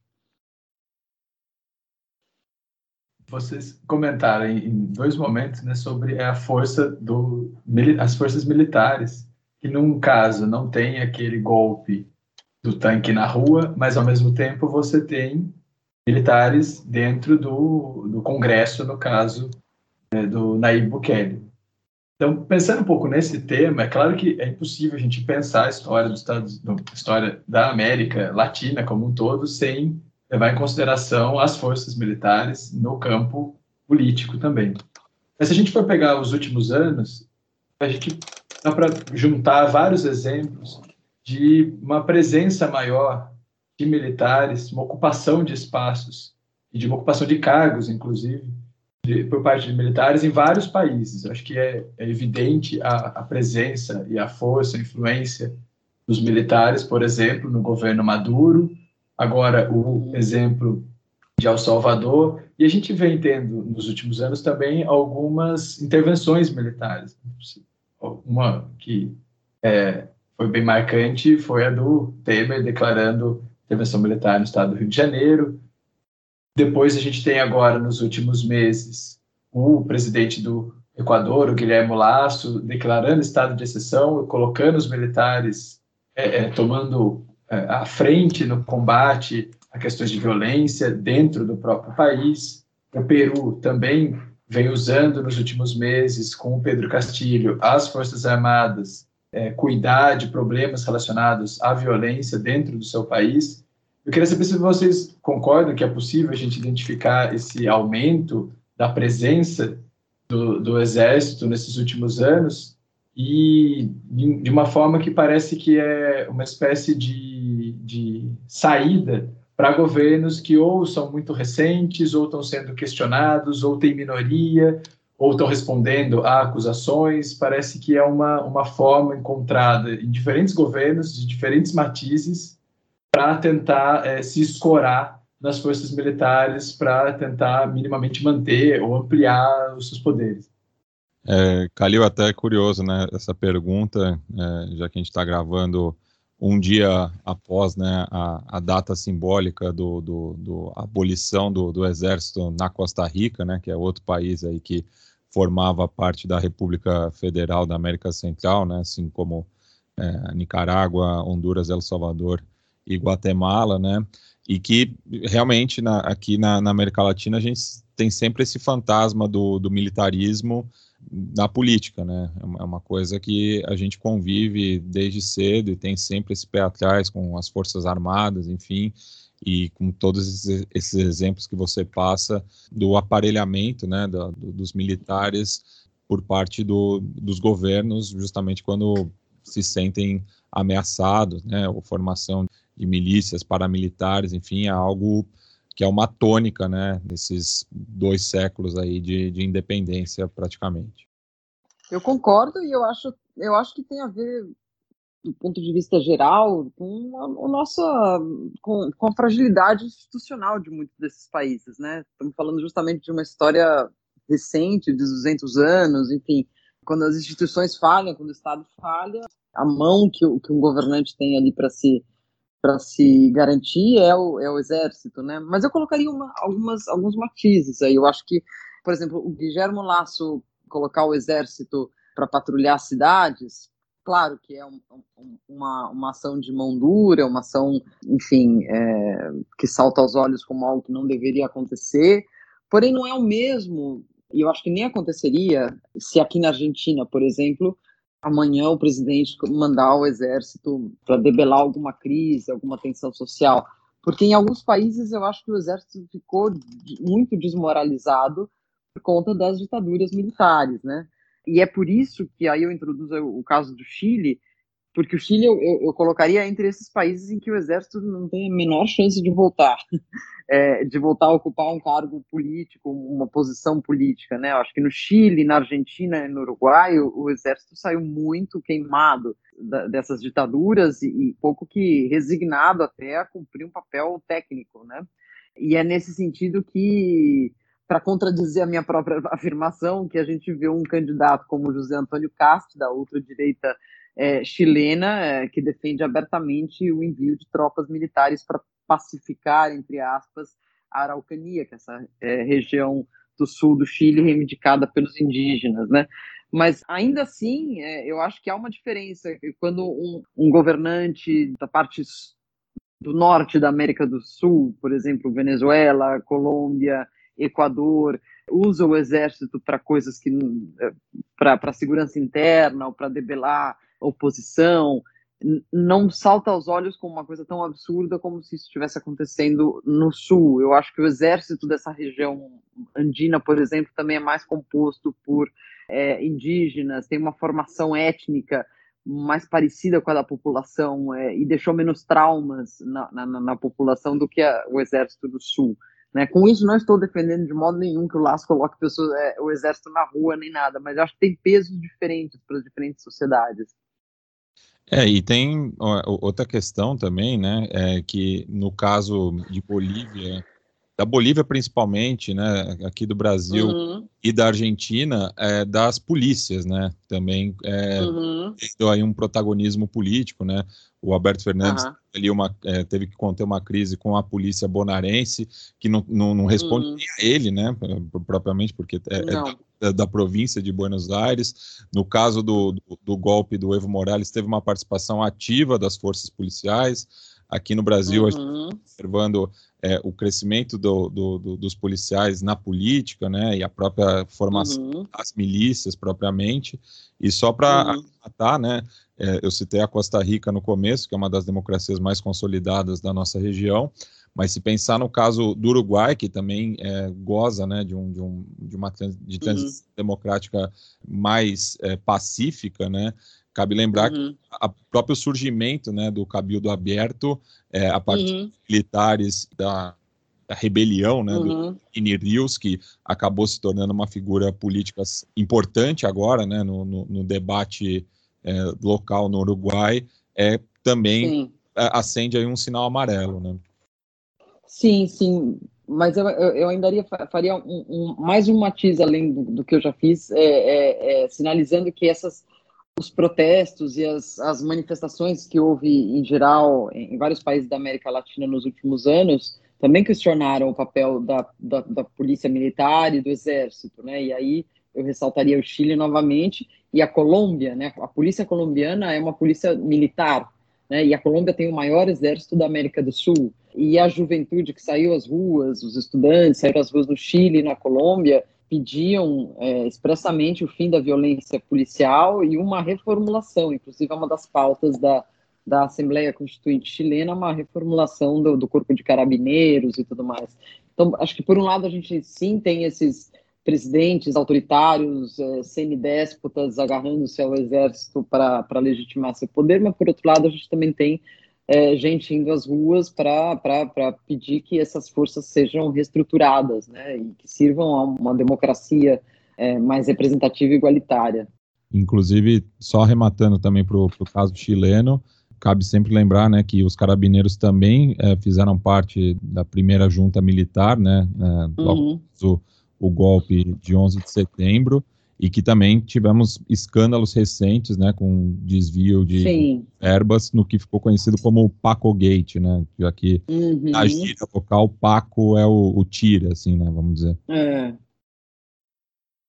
Vocês comentaram em dois momentos né, sobre a força do as forças militares que num caso não tem aquele golpe do tanque na rua, mas ao mesmo tempo você tem militares dentro do, do Congresso, no caso é, do Nayib Bukele. Então, pensando um pouco nesse tema, é claro que é impossível a gente pensar a história dos Estados, a história da América Latina como um todo sem levar em consideração as forças militares no campo político também. Mas se a gente for pegar os últimos anos, a gente dá para juntar vários exemplos de uma presença maior de militares, uma ocupação de espaços e de uma ocupação de cargos, inclusive, de, por parte de militares em vários países. acho que é, é evidente a, a, presença e a força, a influência dos militares, por exemplo, no governo Maduro, agora o exemplo de El Salvador, e a gente vem tendo nos últimos anos também algumas intervenções militares uma que é, foi bem marcante foi a do Temer declarando intervenção militar no estado do Rio de Janeiro. Depois a gente tem agora, nos últimos meses, o presidente do Equador, o Guilherme Lasso, declarando estado de exceção colocando os militares é, é, tomando é, a frente no combate a questões de violência dentro do próprio país. O Peru também vem usando nos últimos meses com o Pedro Castilho as Forças Armadas é, cuidar de problemas relacionados à violência dentro do seu país. Eu queria saber se vocês concordam que é possível a gente identificar esse aumento da presença do, do exército nesses últimos anos e de uma forma que parece que é uma espécie de, de saída para governos que ou são muito recentes, ou estão sendo questionados, ou têm minoria, ou estão respondendo a acusações. Parece que é uma, uma forma encontrada em diferentes governos, de diferentes matizes, para tentar é, se escorar nas forças militares, para tentar minimamente manter ou ampliar os seus poderes.
É, Calil, até é curioso, né, essa pergunta, é, já que a gente está gravando um dia após né, a, a data simbólica do, do, do abolição do, do, exército na Costa Rica, né, que é outro país aí que formava parte da República Federal da América Central, né, assim como é, Nicarágua, Honduras, El Salvador e Guatemala, né, e que realmente na, aqui na, na, América Latina a gente tem sempre esse fantasma do, do militarismo na política, né? É, é uma coisa que a gente convive desde cedo e tem sempre esse pé atrás com as forças armadas, enfim, e com todos esses, exemplos que você passa do aparelhamento, né, do, dos militares por parte do, dos governos, justamente quando se sentem ameaçados, né, ou formação de milícias paramilitares, enfim, é algo que é uma tônica, né, nesses dois séculos aí de, de independência praticamente.
Eu concordo e eu acho, eu acho que tem a ver do ponto de vista geral com a, a nossa com, com, a fragilidade institucional de muitos desses países, né? Estamos falando justamente de uma história recente, de 200 anos, enfim, quando as instituições falham, quando o Estado falha, a mão que, que um governante tem ali para se para se garantir é o, é o exército, né? Mas eu colocaria uma, algumas, alguns matizes aí. Eu acho que, por exemplo, o Guilherme Lasso colocar o exército para patrulhar cidades, claro que é um, um, uma, uma ação de mão dura, uma ação, enfim, é, que salta aos olhos como algo que não deveria acontecer, porém não é o mesmo, e eu acho que nem aconteceria se aqui na Argentina, por exemplo, amanhã o presidente mandar o exército para debelar alguma crise, alguma tensão social. Porque em alguns países eu acho que o exército ficou muito desmoralizado por conta das ditaduras militares, né? E é por isso que aí eu introduzo o caso do Chile, porque o Chile eu, eu, eu, colocaria entre esses países em que o exército não tem a menor chance de voltar, é, de voltar a ocupar um cargo político, uma posição política, né? Eu acho que no Chile, na Argentina no Uruguai o, o exército saiu muito queimado da, dessas ditaduras e, e, pouco que resignado até a cumprir um papel técnico, né? E é nesse sentido que para contradizer a minha própria afirmação, que a gente vê um candidato como José Antônio Castro, da ultradireita é, chilena, é, que defende abertamente o envio de tropas militares para pacificar, entre aspas, a Araucania, que é essa é, região do sul do Chile reivindicada pelos indígenas, né? Mas ainda assim, é, eu acho que há uma diferença quando um, um governante da parte do norte da América do Sul, por exemplo, Venezuela, Colômbia, Equador usa o exército para coisas que é, para segurança interna ou para debelar oposição não salta aos olhos como uma coisa tão absurda como se isso estivesse acontecendo no sul. Eu acho que o exército dessa região andina, por exemplo, também é mais composto por é, indígenas, tem uma formação étnica mais parecida com a da população é, e deixou menos traumas na, na, na população do que a, o exército do sul. Né? Com isso, não estou defendendo de modo nenhum que o Laço coloque pessoas, é, o exército na rua nem nada, mas acho que tem pesos diferentes para as diferentes sociedades.
É, e tem outra questão também, né, é que no caso de Bolívia, da Bolívia principalmente, né, aqui do Brasil uhum. e da Argentina, é, das polícias, né, também é, uhum. tendo aí um protagonismo político, né, o Alberto Fernandes uhum. uma, é, teve que conter uma crise com a polícia bonaerense, que não, não, não responde uhum. a ele, né, propriamente, porque é, é da, da, província de Buenos Aires. No caso do, do, do golpe do Evo Morales, teve uma participação ativa das forças policiais, Aqui no Brasil, uhum. a gente está observando é, o crescimento do, do, do, dos policiais na política, né, e a própria formação uhum. das milícias propriamente. E só para uhum. matar, né, é, eu citei a Costa Rica no começo, que é uma das democracias mais consolidadas da nossa região. Mas se pensar no caso do Uruguai, que também é, goza né, de, um, de, um, de uma de uhum. transição uhum. democrática mais é, pacífica, né, cabe lembrar uhum. que o próprio surgimento né, do Cabildo Aberto, é, a partir uhum. dos militares da, da rebelião né, uhum. do Inirius, que acabou se tornando uma figura política importante agora né, no, no, no debate é, local no Uruguai, é, também Sim. acende aí um sinal amarelo. Né?
Sim, sim, mas eu, eu, eu ainda faria um, um, mais um matiz além do, do que eu já fiz, é, é, é, sinalizando que essas, os protestos e as, as manifestações que houve em geral em, em vários países da América Latina nos últimos anos também questionaram o papel da, da, da polícia militar e do exército, né? E aí eu ressaltaria o Chile novamente e a Colômbia, né? A polícia colombiana é uma polícia militar, né? E a Colômbia tem o maior exército da América do Sul. E a juventude que saiu às ruas, os estudantes saíram às ruas no Chile e na Colômbia, pediam é, expressamente o fim da violência policial e uma reformulação, inclusive é uma das pautas da, da Assembleia Constituinte chilena, uma reformulação do, do corpo de carabineiros e tudo mais. Então, acho que por um lado a gente sim tem esses presidentes autoritários, é, semidéspotas agarrando-se ao exército para legitimar seu poder, mas por outro lado a gente também tem é, gente indo às ruas para pedir que essas forças sejam reestruturadas né, e que sirvam a uma democracia é, mais representativa e igualitária.
Inclusive, só arrematando também para o caso chileno, cabe sempre lembrar né, que os carabineiros também é, fizeram parte da primeira junta militar, né, é, uhum. o, o golpe de 11 de setembro, e que também tivemos escândalos recentes, né, com desvio de Sim. verbas no que ficou conhecido como o Paco Gate, né, já que uhum. a gíria local Paco é o, o tira, assim, né, vamos dizer. É.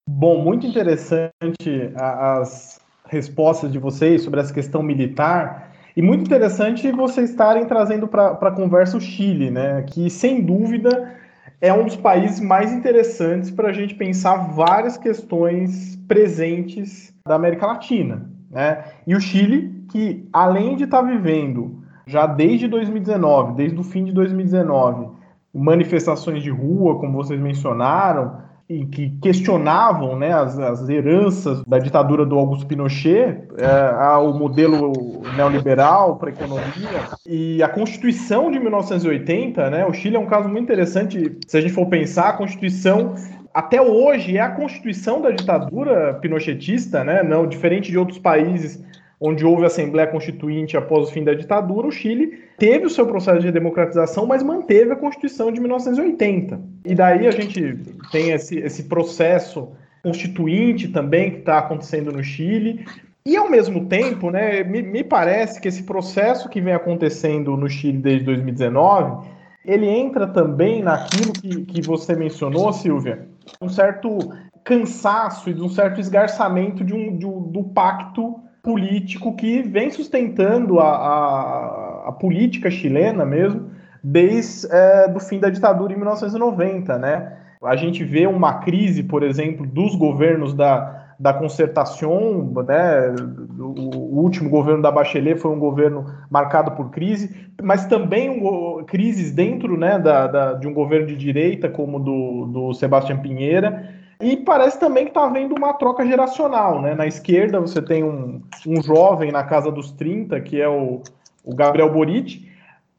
Bom, muito interessante as respostas de vocês sobre essa questão militar e muito interessante vocês estarem trazendo para a conversa o Chile, né, que sem dúvida é um dos países mais interessantes para a gente pensar várias questões presentes da América Latina. Né? E o Chile, que além de estar tá vivendo já desde 2019, desde o fim de 2019, manifestações de rua, como vocês mencionaram, e que questionavam né, as, as, heranças da ditadura do Augusto Pinochet, é, o modelo neoliberal para a economia. E a Constituição de 1980, né, o Chile é um caso muito interessante, se a gente for pensar, a Constituição até hoje é a Constituição da ditadura pinochetista, né, não diferente de outros países onde houve Assembleia Constituinte após o fim da ditadura, o Chile teve o seu processo de democratização, mas manteve a Constituição de 1980. E daí a gente tem esse, esse processo constituinte também que está acontecendo no Chile. E ao mesmo tempo, né, me, me parece que esse processo que vem acontecendo no Chile desde 2019, ele entra também naquilo que, que você mencionou, Silvia, um certo cansaço e de um certo esgarçamento de um, de um do pacto político que vem sustentando a, a, a política chilena mesmo desde é, do fim da ditadura em 1990, né? A gente vê uma crise, por exemplo, dos governos da, da concertação, né? O, o último governo da Bachelet foi um governo marcado por crise, mas também um, crises dentro, né, da, da, de um governo de direita como do, do Sebastião Pinheira e parece também que está havendo uma troca geracional, né? Na esquerda você tem um, um jovem na casa dos 30, que é o, o Gabriel Boric,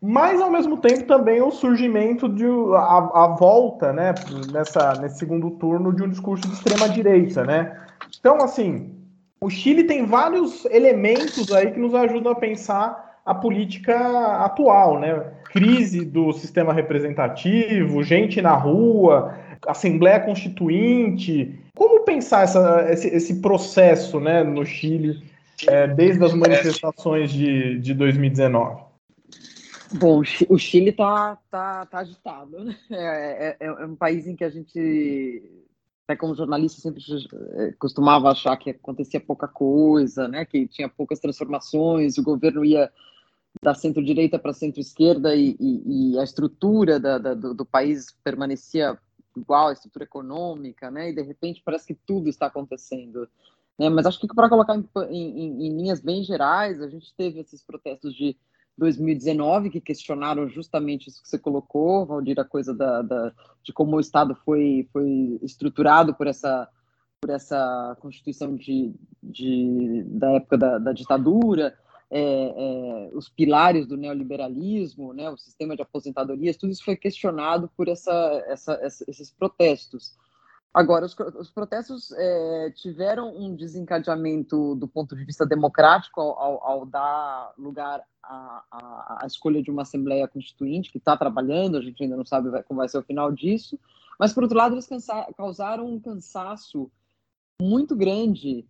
mas ao mesmo tempo também o surgimento de a, a, volta, né, nessa, nesse segundo turno de um discurso de extrema direita, né? Então, assim, o Chile tem vários elementos aí que nos ajudam a pensar a política atual, né? Crise do sistema representativo, gente na rua, Assembleia Constituinte. Como pensar essa, esse, esse processo né, no Chile é, desde as manifestações de, de 2019?
Bom, o Chile está tá, tá agitado. Né? É, é, é, um país em que a gente, até como jornalista, sempre é, costumava achar que acontecia pouca coisa, né? que tinha poucas transformações, o governo ia da centro-direita para centro-esquerda e, e, e, a estrutura da, da, do, do, país permanecia igual, a estrutura econômica, né? E de repente parece que tudo está acontecendo. Né? Mas acho que para colocar em, em, em, linhas bem gerais, a gente teve esses protestos de 2019 que questionaram justamente isso que você colocou, Valdir, a coisa da, da, de como o Estado foi, foi estruturado por essa por essa constituição de, de da época da, da ditadura, é, é, os pilares do neoliberalismo, né, o sistema de aposentadorias, tudo isso foi questionado por essa, essa, esses protestos. Agora, os, os protestos é, tiveram um desencadeamento do ponto de vista democrático ao, ao, ao dar lugar à, à, escolha de uma Assembleia Constituinte que está trabalhando, a gente ainda não sabe como vai ser o final disso, mas, por outro lado, eles causaram um cansaço muito grande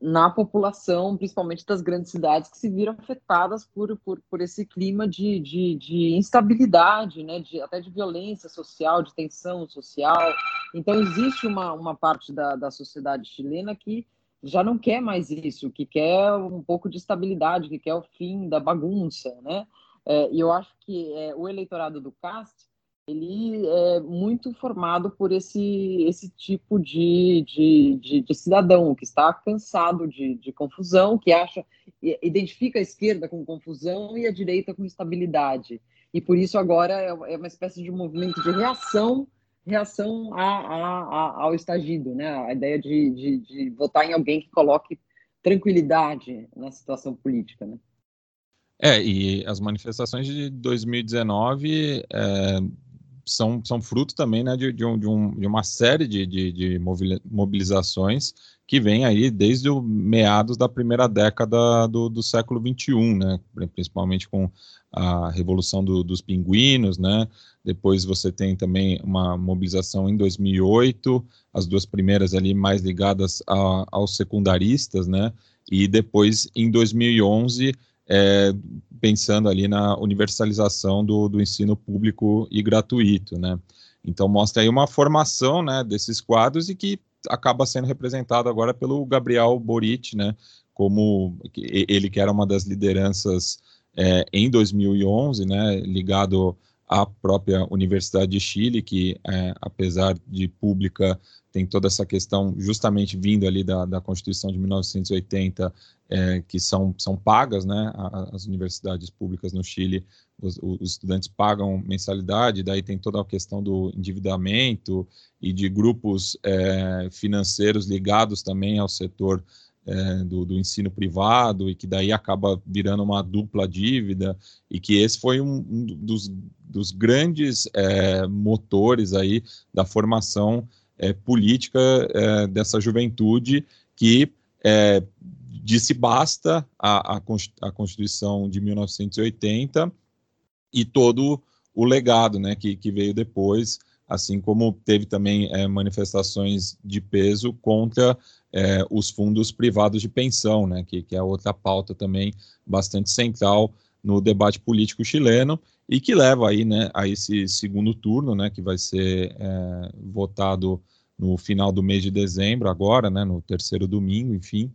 na população, principalmente das grandes cidades, que se viram afetadas por, por, por esse clima de, de, de instabilidade, né, de, até de violência social, de tensão social. Então, existe uma, uma parte da, da sociedade chilena que já não quer mais isso, que quer um pouco de estabilidade, que quer o fim da bagunça. Né? É, e eu acho que é, o eleitorado do CAST ele é muito formado por esse, esse tipo de, de, de, de cidadão que está cansado de, de, confusão, que acha, identifica a esquerda com confusão e a direita com estabilidade. E por isso agora é, é uma espécie de movimento de reação reação a, a, a, ao estagido, né? a ideia de, de, de votar em alguém que coloque tranquilidade na situação política. Né?
É, e as manifestações de 2019 é, são, são fruto também né, de, de, um, de, um, de uma série de, de, de, mobilizações que vem aí desde o meados da primeira década do, do século XXI, né, principalmente com a Revolução do, dos Pinguinos, né, depois você tem também uma mobilização em 2008, as duas primeiras ali mais ligadas a, aos secundaristas, né, e depois em 2011 é, pensando ali na universalização do, do ensino público e gratuito, né? Então mostra aí uma formação, né, desses quadros e que acaba sendo representado agora pelo Gabriel Boric, né, como ele que era uma das lideranças é, em 2011, né, ligado à própria Universidade de Chile, que é, apesar de pública tem toda essa questão justamente vindo ali da, da Constituição de 1980, é, que são, são pagas, né, as universidades públicas no Chile, os, os, estudantes pagam mensalidade, daí tem toda a questão do endividamento e de grupos é, financeiros ligados também ao setor é, do, do, ensino privado e que daí acaba virando uma dupla dívida e que esse foi um, um dos, dos grandes é, motores aí da formação é, política é, dessa juventude que é, disse basta à, à Constituição de 1980 e todo o legado né, que, que veio depois, assim como teve também é, manifestações de peso contra é, os fundos privados de pensão, né, que, que é outra pauta também bastante central no debate político chileno e que leva aí, né, a esse segundo turno, né, que vai ser é, votado no final do mês de dezembro, agora, né, no terceiro domingo, enfim,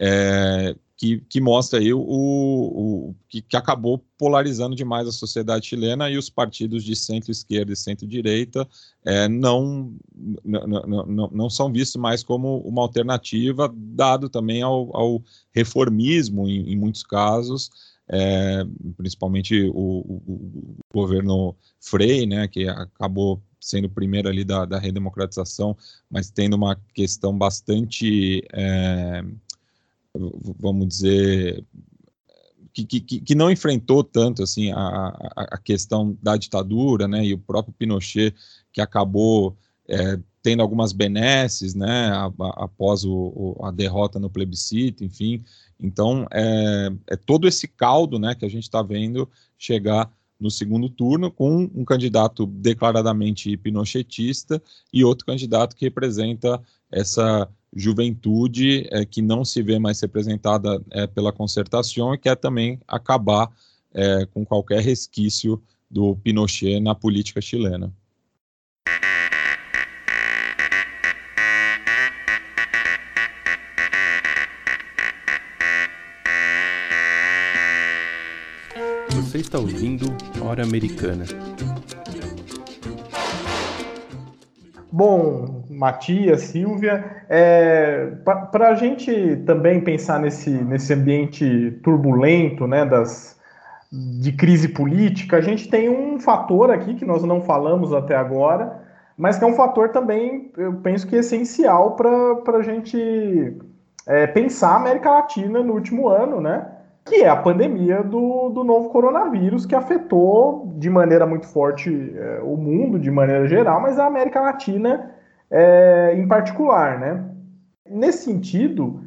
é, que, que, mostra aí o, o que, que, acabou polarizando demais a sociedade chilena e os partidos de centro-esquerda e centro-direita é, não, não, não, não, são vistos mais como uma alternativa, dado também ao, ao reformismo, em, em muitos casos, é, principalmente o, o, o, governo Frei, né, que acabou sendo o primeiro ali da, da redemocratização, mas tendo uma questão bastante, é, vamos dizer, que, que, que, não enfrentou tanto assim a, a, questão da ditadura, né, e o próprio Pinochet que acabou é, tendo algumas benesses, né, após o, a derrota no plebiscito, enfim, então, é, é todo esse caldo né, que a gente está vendo chegar no segundo turno, com um candidato declaradamente pinochetista e outro candidato que representa essa juventude é, que não se vê mais representada é, pela concertação e quer também acabar é, com qualquer resquício do Pinochet na política chilena.
Você está ouvindo Hora Americana.
Bom, Matias, Silvia, é, para a gente também pensar nesse, nesse ambiente turbulento, né, das, de crise política, a gente tem um fator aqui que nós não falamos até agora, mas que é um fator também, eu penso que é essencial para a gente é, pensar a América Latina no último ano, né? Que é a pandemia do, do novo coronavírus, que afetou de maneira muito forte é, o mundo, de maneira geral, mas a América Latina é, em particular, né? Nesse sentido,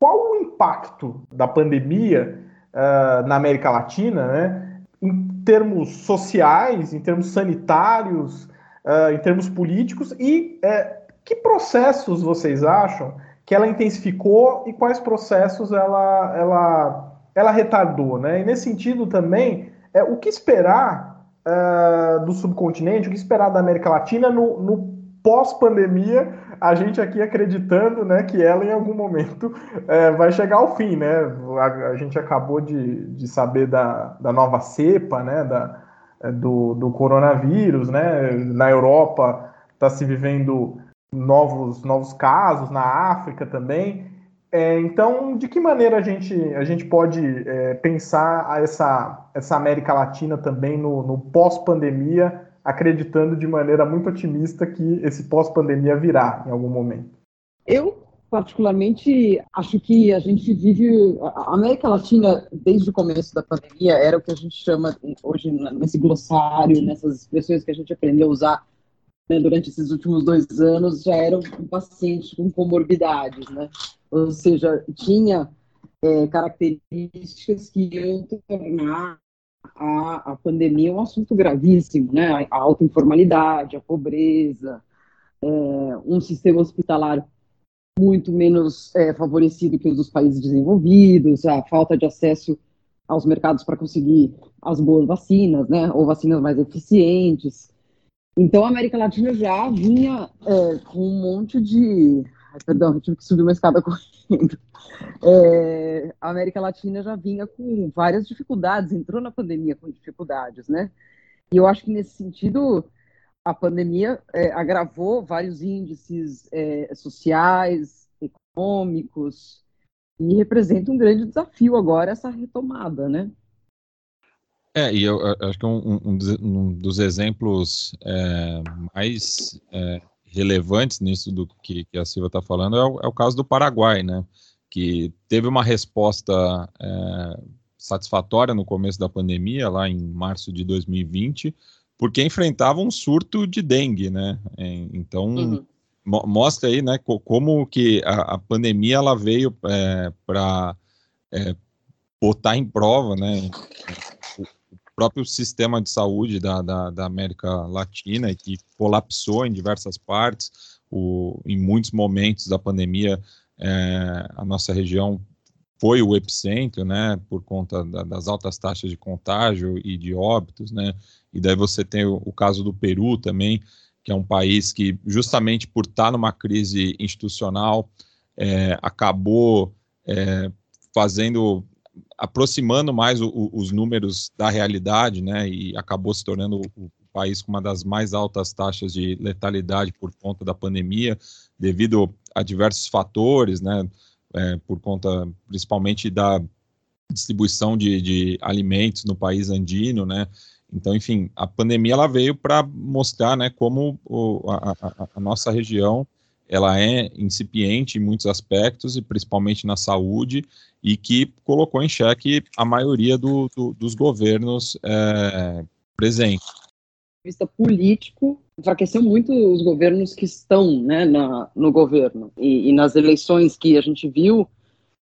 qual o impacto da pandemia uh, na América Latina, né? Em termos sociais, em termos sanitários, uh, em termos políticos e uh, que processos vocês acham que ela intensificou e quais processos ela, ela, ela retardou, né? E nesse sentido também, é, o que esperar uh, do subcontinente, o que esperar da América Latina no, no pós-pandemia, a gente aqui acreditando, né, que ela em algum momento é, vai chegar ao fim, né? A, a, gente acabou de, de saber da, da nova cepa, né, da, do, do coronavírus, né? Na Europa está se vivendo novos, novos casos, na África também. É, então, de que maneira a gente, a gente pode é, pensar essa, essa América Latina também no, no pós-pandemia, acreditando de maneira muito otimista que esse pós-pandemia virá em algum momento?
Eu, particularmente, acho que a gente vive. A América Latina, desde o começo da pandemia, era o que a gente chama hoje nesse glossário, nessas expressões que a gente aprendeu a usar né, durante esses últimos dois anos já era um com comorbidades, né? Ou seja, tinha é, características que iam tornar a, a pandemia um assunto gravíssimo, né? A alta informalidade, a pobreza, é, um sistema hospitalar muito menos é, favorecido que os dos países desenvolvidos, a falta de acesso aos mercados para conseguir as boas vacinas, né? Ou vacinas mais eficientes. Então, a América Latina já vinha é, com um monte de. Ai, perdão, tive que subir uma escada correndo. É, a América Latina já vinha com várias dificuldades, entrou na pandemia com dificuldades, né? E eu acho que nesse sentido, a pandemia é, agravou vários índices é, sociais, econômicos, e representa um grande desafio agora essa retomada, né?
É, e eu, eu acho que um, um, um dos exemplos é, mais é, relevantes nisso do que, que a Silva está falando é o, é o, caso do Paraguai, né? Que teve uma resposta é, satisfatória no começo da pandemia, lá em março de 2020, porque enfrentava um surto de dengue, né? É, então, uhum. mo mostra aí, né, como que a, a pandemia ela veio é, para botar em prova, né? Próprio sistema de saúde da, da, da América Latina, que colapsou em diversas partes, o, em muitos momentos da pandemia, é, a nossa região foi o epicentro, né, por conta da, das altas taxas de contágio e de óbitos, né, e daí você tem o, o caso do Peru também, que é um país que, justamente por estar numa crise institucional, é, acabou é, fazendo aproximando mais o, o, os números da realidade, né, e acabou se tornando o, país com uma das mais altas taxas de letalidade por conta da pandemia, devido a diversos fatores, né, é, por conta principalmente da distribuição de, de alimentos no país andino, né, então, enfim, a pandemia ela veio para mostrar, né, como o, a, a, a nossa região ela é incipiente em muitos aspectos, e principalmente na saúde, e que colocou em xeque a maioria do, do, dos governos é, presentes.
vista político, enfraqueceu muito os governos que estão né, na, no governo. E, e, nas eleições que a gente viu,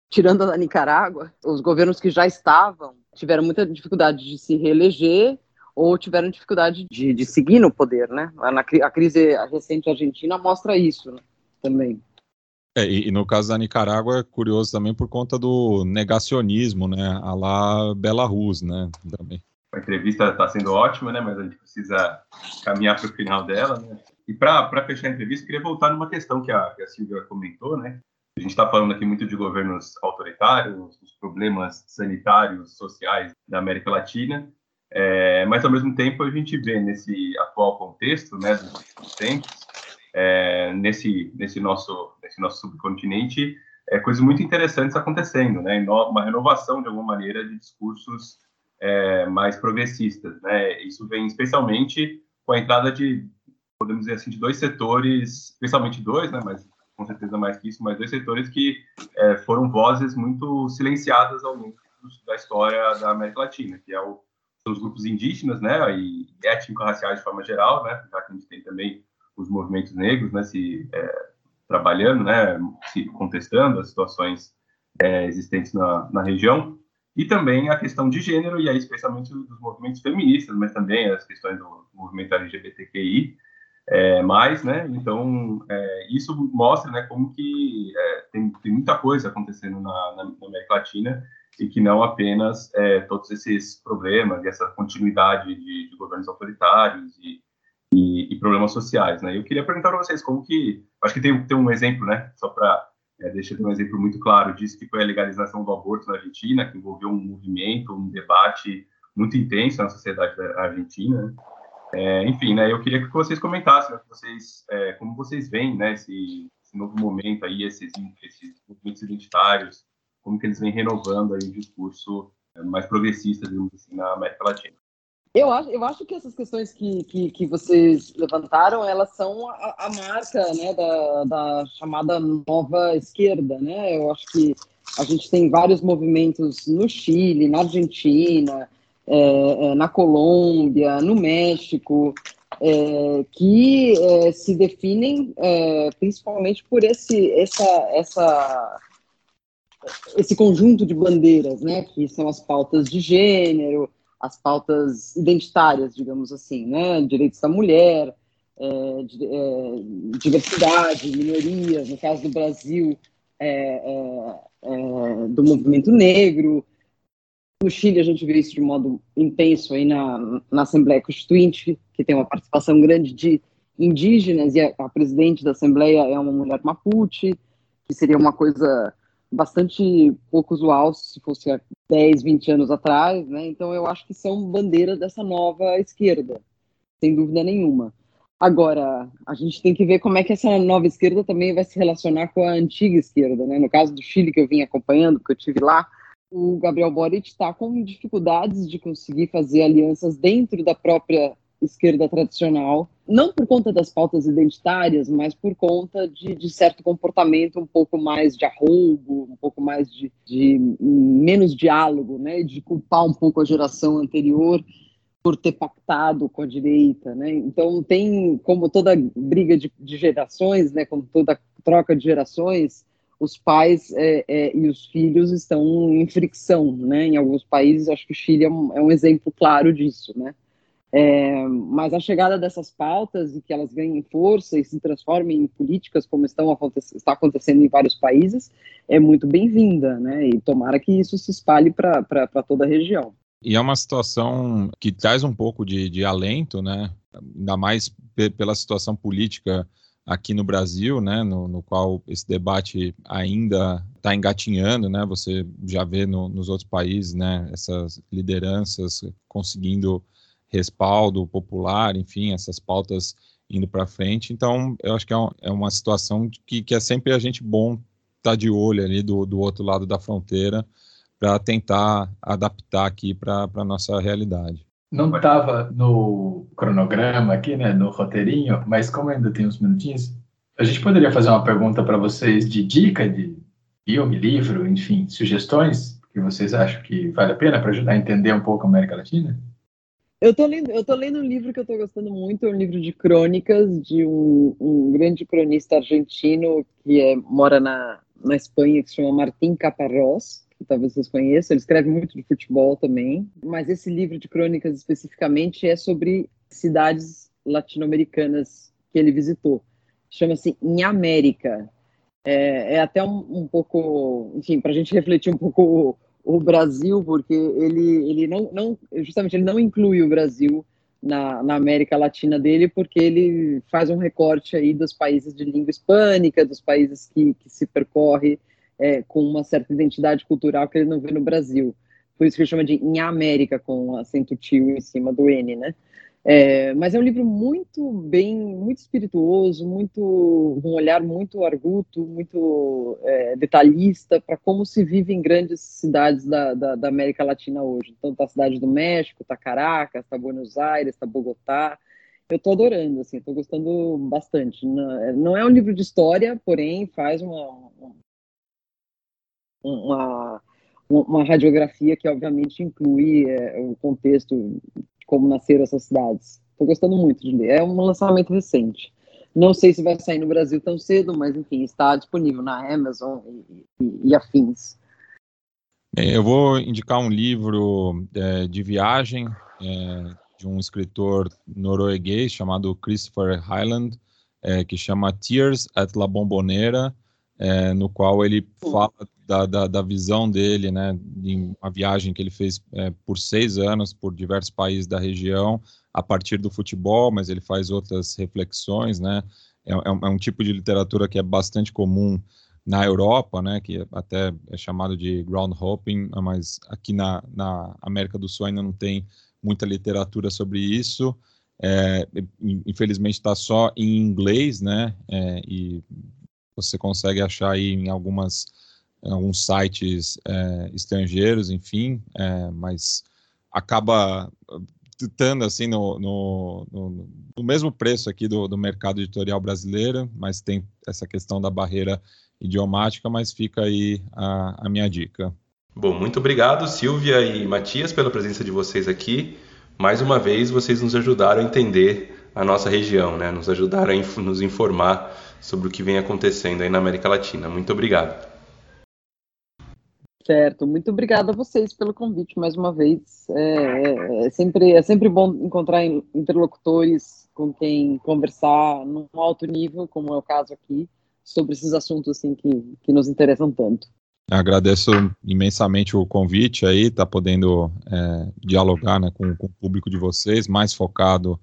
tirando a Nicarágua, os governos que já estavam tiveram muita dificuldade de se reeleger ou tiveram dificuldade de, de seguir no poder. Né? Na, a crise recente argentina mostra isso. Né? também.
É, e, e, no caso da Nicarágua é curioso também por conta do negacionismo, né, a lá Belarus, né, também.
A entrevista está sendo ótima, né, mas a gente precisa caminhar para o final dela, né. E para fechar a entrevista, queria voltar numa questão que a, que a Silvia comentou, né, A gente está falando aqui muito de governos autoritários, os problemas sanitários, sociais da América Latina, é, mas ao mesmo tempo a gente vê nesse atual contexto, né, dos tempos, é, nesse nesse nosso nesse nosso subcontinente, é, coisas muito interessantes acontecendo, né, uma renovação de alguma maneira de discursos é, mais progressistas, né. Isso vem especialmente com a entrada de podemos dizer assim de dois setores, especialmente dois, né, mas com certeza mais que isso, mas dois setores que é, foram vozes muito silenciadas ao longo da história da América Latina, que é o, os grupos indígenas, né, e étnico-raciais de forma geral, né, já que a gente tem também os movimentos negros, né, se é, trabalhando, né, se contestando as situações é, existentes na, na região, e também a questão de gênero, e aí especialmente dos movimentos feministas, mas também as questões do movimento LGBTQI, é, mais, né? Então é, isso mostra, né, como que é, tem, tem, muita coisa acontecendo na, na, na, América Latina e que não apenas é, todos esses problemas e essa continuidade de, de governos autoritários e, e, e, problemas sociais, né? Eu queria perguntar para vocês como que, acho que tem, tem um exemplo, né? Só para é, deixar um exemplo muito claro disso que foi a legalização do aborto na Argentina, que envolveu um movimento, um debate muito intenso na sociedade argentina. É, enfim, né, eu queria que vocês comentassem né, vocês, é, como vocês veem né, esse, esse, novo momento aí, esses, esses movimentos identitários, como que eles vêm renovando aí o discurso é, mais progressista, digamos assim, na América Latina.
Eu acho, eu acho que essas questões que, que, que vocês levantaram, elas são a, a marca né, da, da, chamada nova esquerda. Né? Eu acho que a gente tem vários movimentos no Chile, na Argentina, é, é, na Colômbia, no México, é, que é, se definem é, principalmente por esse, essa, essa, esse conjunto de bandeiras, né, que são as pautas de gênero, as pautas identitárias, digamos assim, né, direitos da mulher, é, diversidade, minorias, no caso do Brasil, do movimento negro, no Chile, a gente vê isso de modo intenso aí na, na Assembleia Constituinte, que tem uma participação grande de indígenas, e a, a presidente da Assembleia é uma mulher mapuche, que seria uma coisa bastante pouco usual se fosse há 10, 20 anos atrás, né? Então eu acho que são bandeiras dessa nova esquerda, sem dúvida nenhuma. Agora, a gente tem que ver como é que essa nova esquerda também vai se relacionar com a antiga esquerda, né? No caso do Chile, que eu vim acompanhando, porque eu tive lá, o Gabriel Boric está com dificuldades de conseguir fazer alianças dentro da própria esquerda tradicional, não por conta das pautas identitárias, mas por conta de, de certo comportamento um pouco mais de arroubo, um pouco mais de, de, menos diálogo, né, de culpar um pouco a geração anterior por ter pactado com a direita, né? Então tem como toda briga de, de gerações, né, como toda troca de gerações, os pais é, é, e os filhos estão em fricção, né? Em alguns países, acho que o Chile é um, é um exemplo claro disso, né? É, mas a chegada dessas pautas e que elas ganhem força e se transformem em políticas, como estão está acontecendo em vários países, é muito bem-vinda, né? E tomara que isso se espalhe para toda a região.
E é uma situação que traz um pouco de, de alento, né? Ainda mais pela situação política aqui no Brasil, né, no, no qual esse debate ainda está engatinhando, né, você já vê no, nos outros países, né, essas lideranças conseguindo respaldo popular, enfim, essas pautas indo para frente. Então, eu acho que é, um, é uma situação que, que, é sempre a gente bom estar tá de olho ali do, do outro lado da fronteira para tentar adaptar aqui para a nossa realidade.
Não estava no cronograma aqui, né, no roteirinho, mas como ainda tem uns minutinhos, a gente poderia fazer uma pergunta para vocês de dica de filme, livro, enfim, sugestões que vocês acham que vale a pena para ajudar a entender um pouco a América Latina?
Eu tô lendo, eu tô lendo um livro que eu estou gostando muito, um livro de crônicas de um, um grande cronista argentino que é, mora na, na Espanha, que se chama Martín Caparrós que talvez vocês conheçam, ele escreve muito de futebol também, mas esse livro de crônicas especificamente é sobre cidades latino-americanas que ele visitou. Chama-se Em América. É, é até um, um, pouco, enfim, para a gente refletir um pouco o, o, Brasil, porque ele, ele não, não, justamente, ele não inclui o Brasil na, na, América Latina dele, porque ele faz um recorte aí dos países de língua hispânica, dos países que, que se percorre é, com uma certa identidade cultural que ele não vê no Brasil. Por isso que ele chama de Em América, com acento tio em cima do N, né? É, mas é um livro muito bem, muito espirituoso, muito um olhar muito arguto, muito é, detalhista para como se vive em grandes cidades da, da, da, América Latina hoje. Então, tá a cidade do México, tá Caracas, tá Buenos Aires, tá Bogotá. Eu estou adorando, assim, estou gostando bastante. Não, não, é um livro de história, porém faz uma, uma, uma radiografia que obviamente inclui é, o contexto como nasceram essas cidades. Estou gostando muito de ler. É um lançamento recente. Não sei se vai sair no Brasil tão cedo, mas enfim, está disponível na Amazon e, e, e afins.
Eu vou indicar um livro é, de viagem é, de um escritor norueguês chamado Christopher Highland, é, que chama Tears at la Bombonera, é, no qual ele fala da, da, da, visão dele, né, em uma viagem que ele fez é, por seis anos por diversos países da região, a partir do futebol, mas ele faz outras reflexões, né, é, é, um, é um tipo de literatura que é bastante comum na Europa, né, que até é chamado de ground hopping, mas aqui na, na América do Sul ainda não tem muita literatura sobre isso. É, infelizmente está só em inglês, né, é, e você consegue achar aí em algumas alguns sites é, estrangeiros, enfim, é, mas acaba estando assim no, no, no, no, mesmo preço aqui do, do mercado editorial brasileiro, mas tem essa questão da barreira idiomática, mas fica aí a, a minha dica.
Bom, muito obrigado, Silvia e Matias, pela presença de vocês aqui. Mais uma vez, vocês nos ajudaram a entender a nossa região, né? Nos ajudaram a nos informar sobre o que vem acontecendo aí na América Latina. Muito obrigado.
Certo, muito obrigada a vocês pelo convite mais uma vez. É, é, é, sempre, é sempre bom encontrar interlocutores com quem conversar num alto nível, como é o caso aqui, sobre esses assuntos assim que, que nos interessam tanto.
Agradeço imensamente o convite aí, tá podendo é, dialogar né, com, com, o público de vocês, mais focado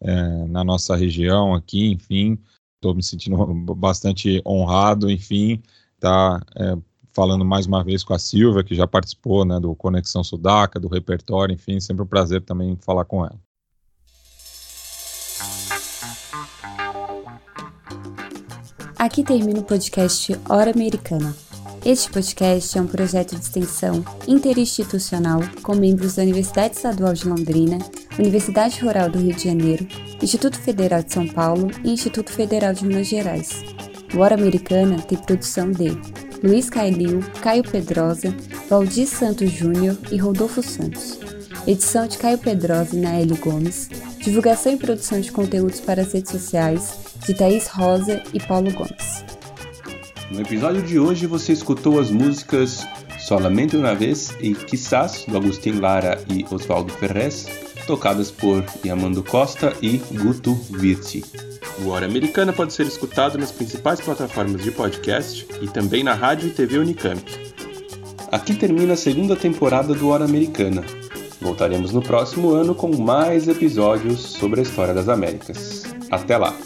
é, na nossa região aqui, enfim, estou me sentindo bastante honrado, enfim, tá é, falando mais uma vez com a Silvia, que já participou né, do Conexão Sudaca, do repertório, enfim, sempre um prazer também falar com ela.
Aqui termina o podcast Hora Americana. Este podcast é um projeto de extensão interinstitucional com membros da Universidade Estadual de Londrina, Universidade Rural do Rio de Janeiro, Instituto Federal de São Paulo e Instituto Federal de Minas Gerais. O Hora Americana tem produção de Luiz Cailil, Caio Pedrosa, Valdir Santos Júnior e Rodolfo Santos. Edição de Caio Pedrosa e Naeli Gomes. Divulgação e produção de conteúdos para as redes sociais de Thaís Rosa e Paulo Gomes.
No episódio de hoje você escutou as músicas Solamente Uma Vez e Quizás, do Agostinho Lara e Oswaldo Ferrez, tocadas por Yamando Costa e Guto Virti. O Hora Americana pode ser escutado nas principais plataformas de podcast e também na rádio e TV Unicamp. Aqui termina a segunda temporada do Hora Americana. Voltaremos no próximo ano com mais episódios sobre a história das Américas. Até lá!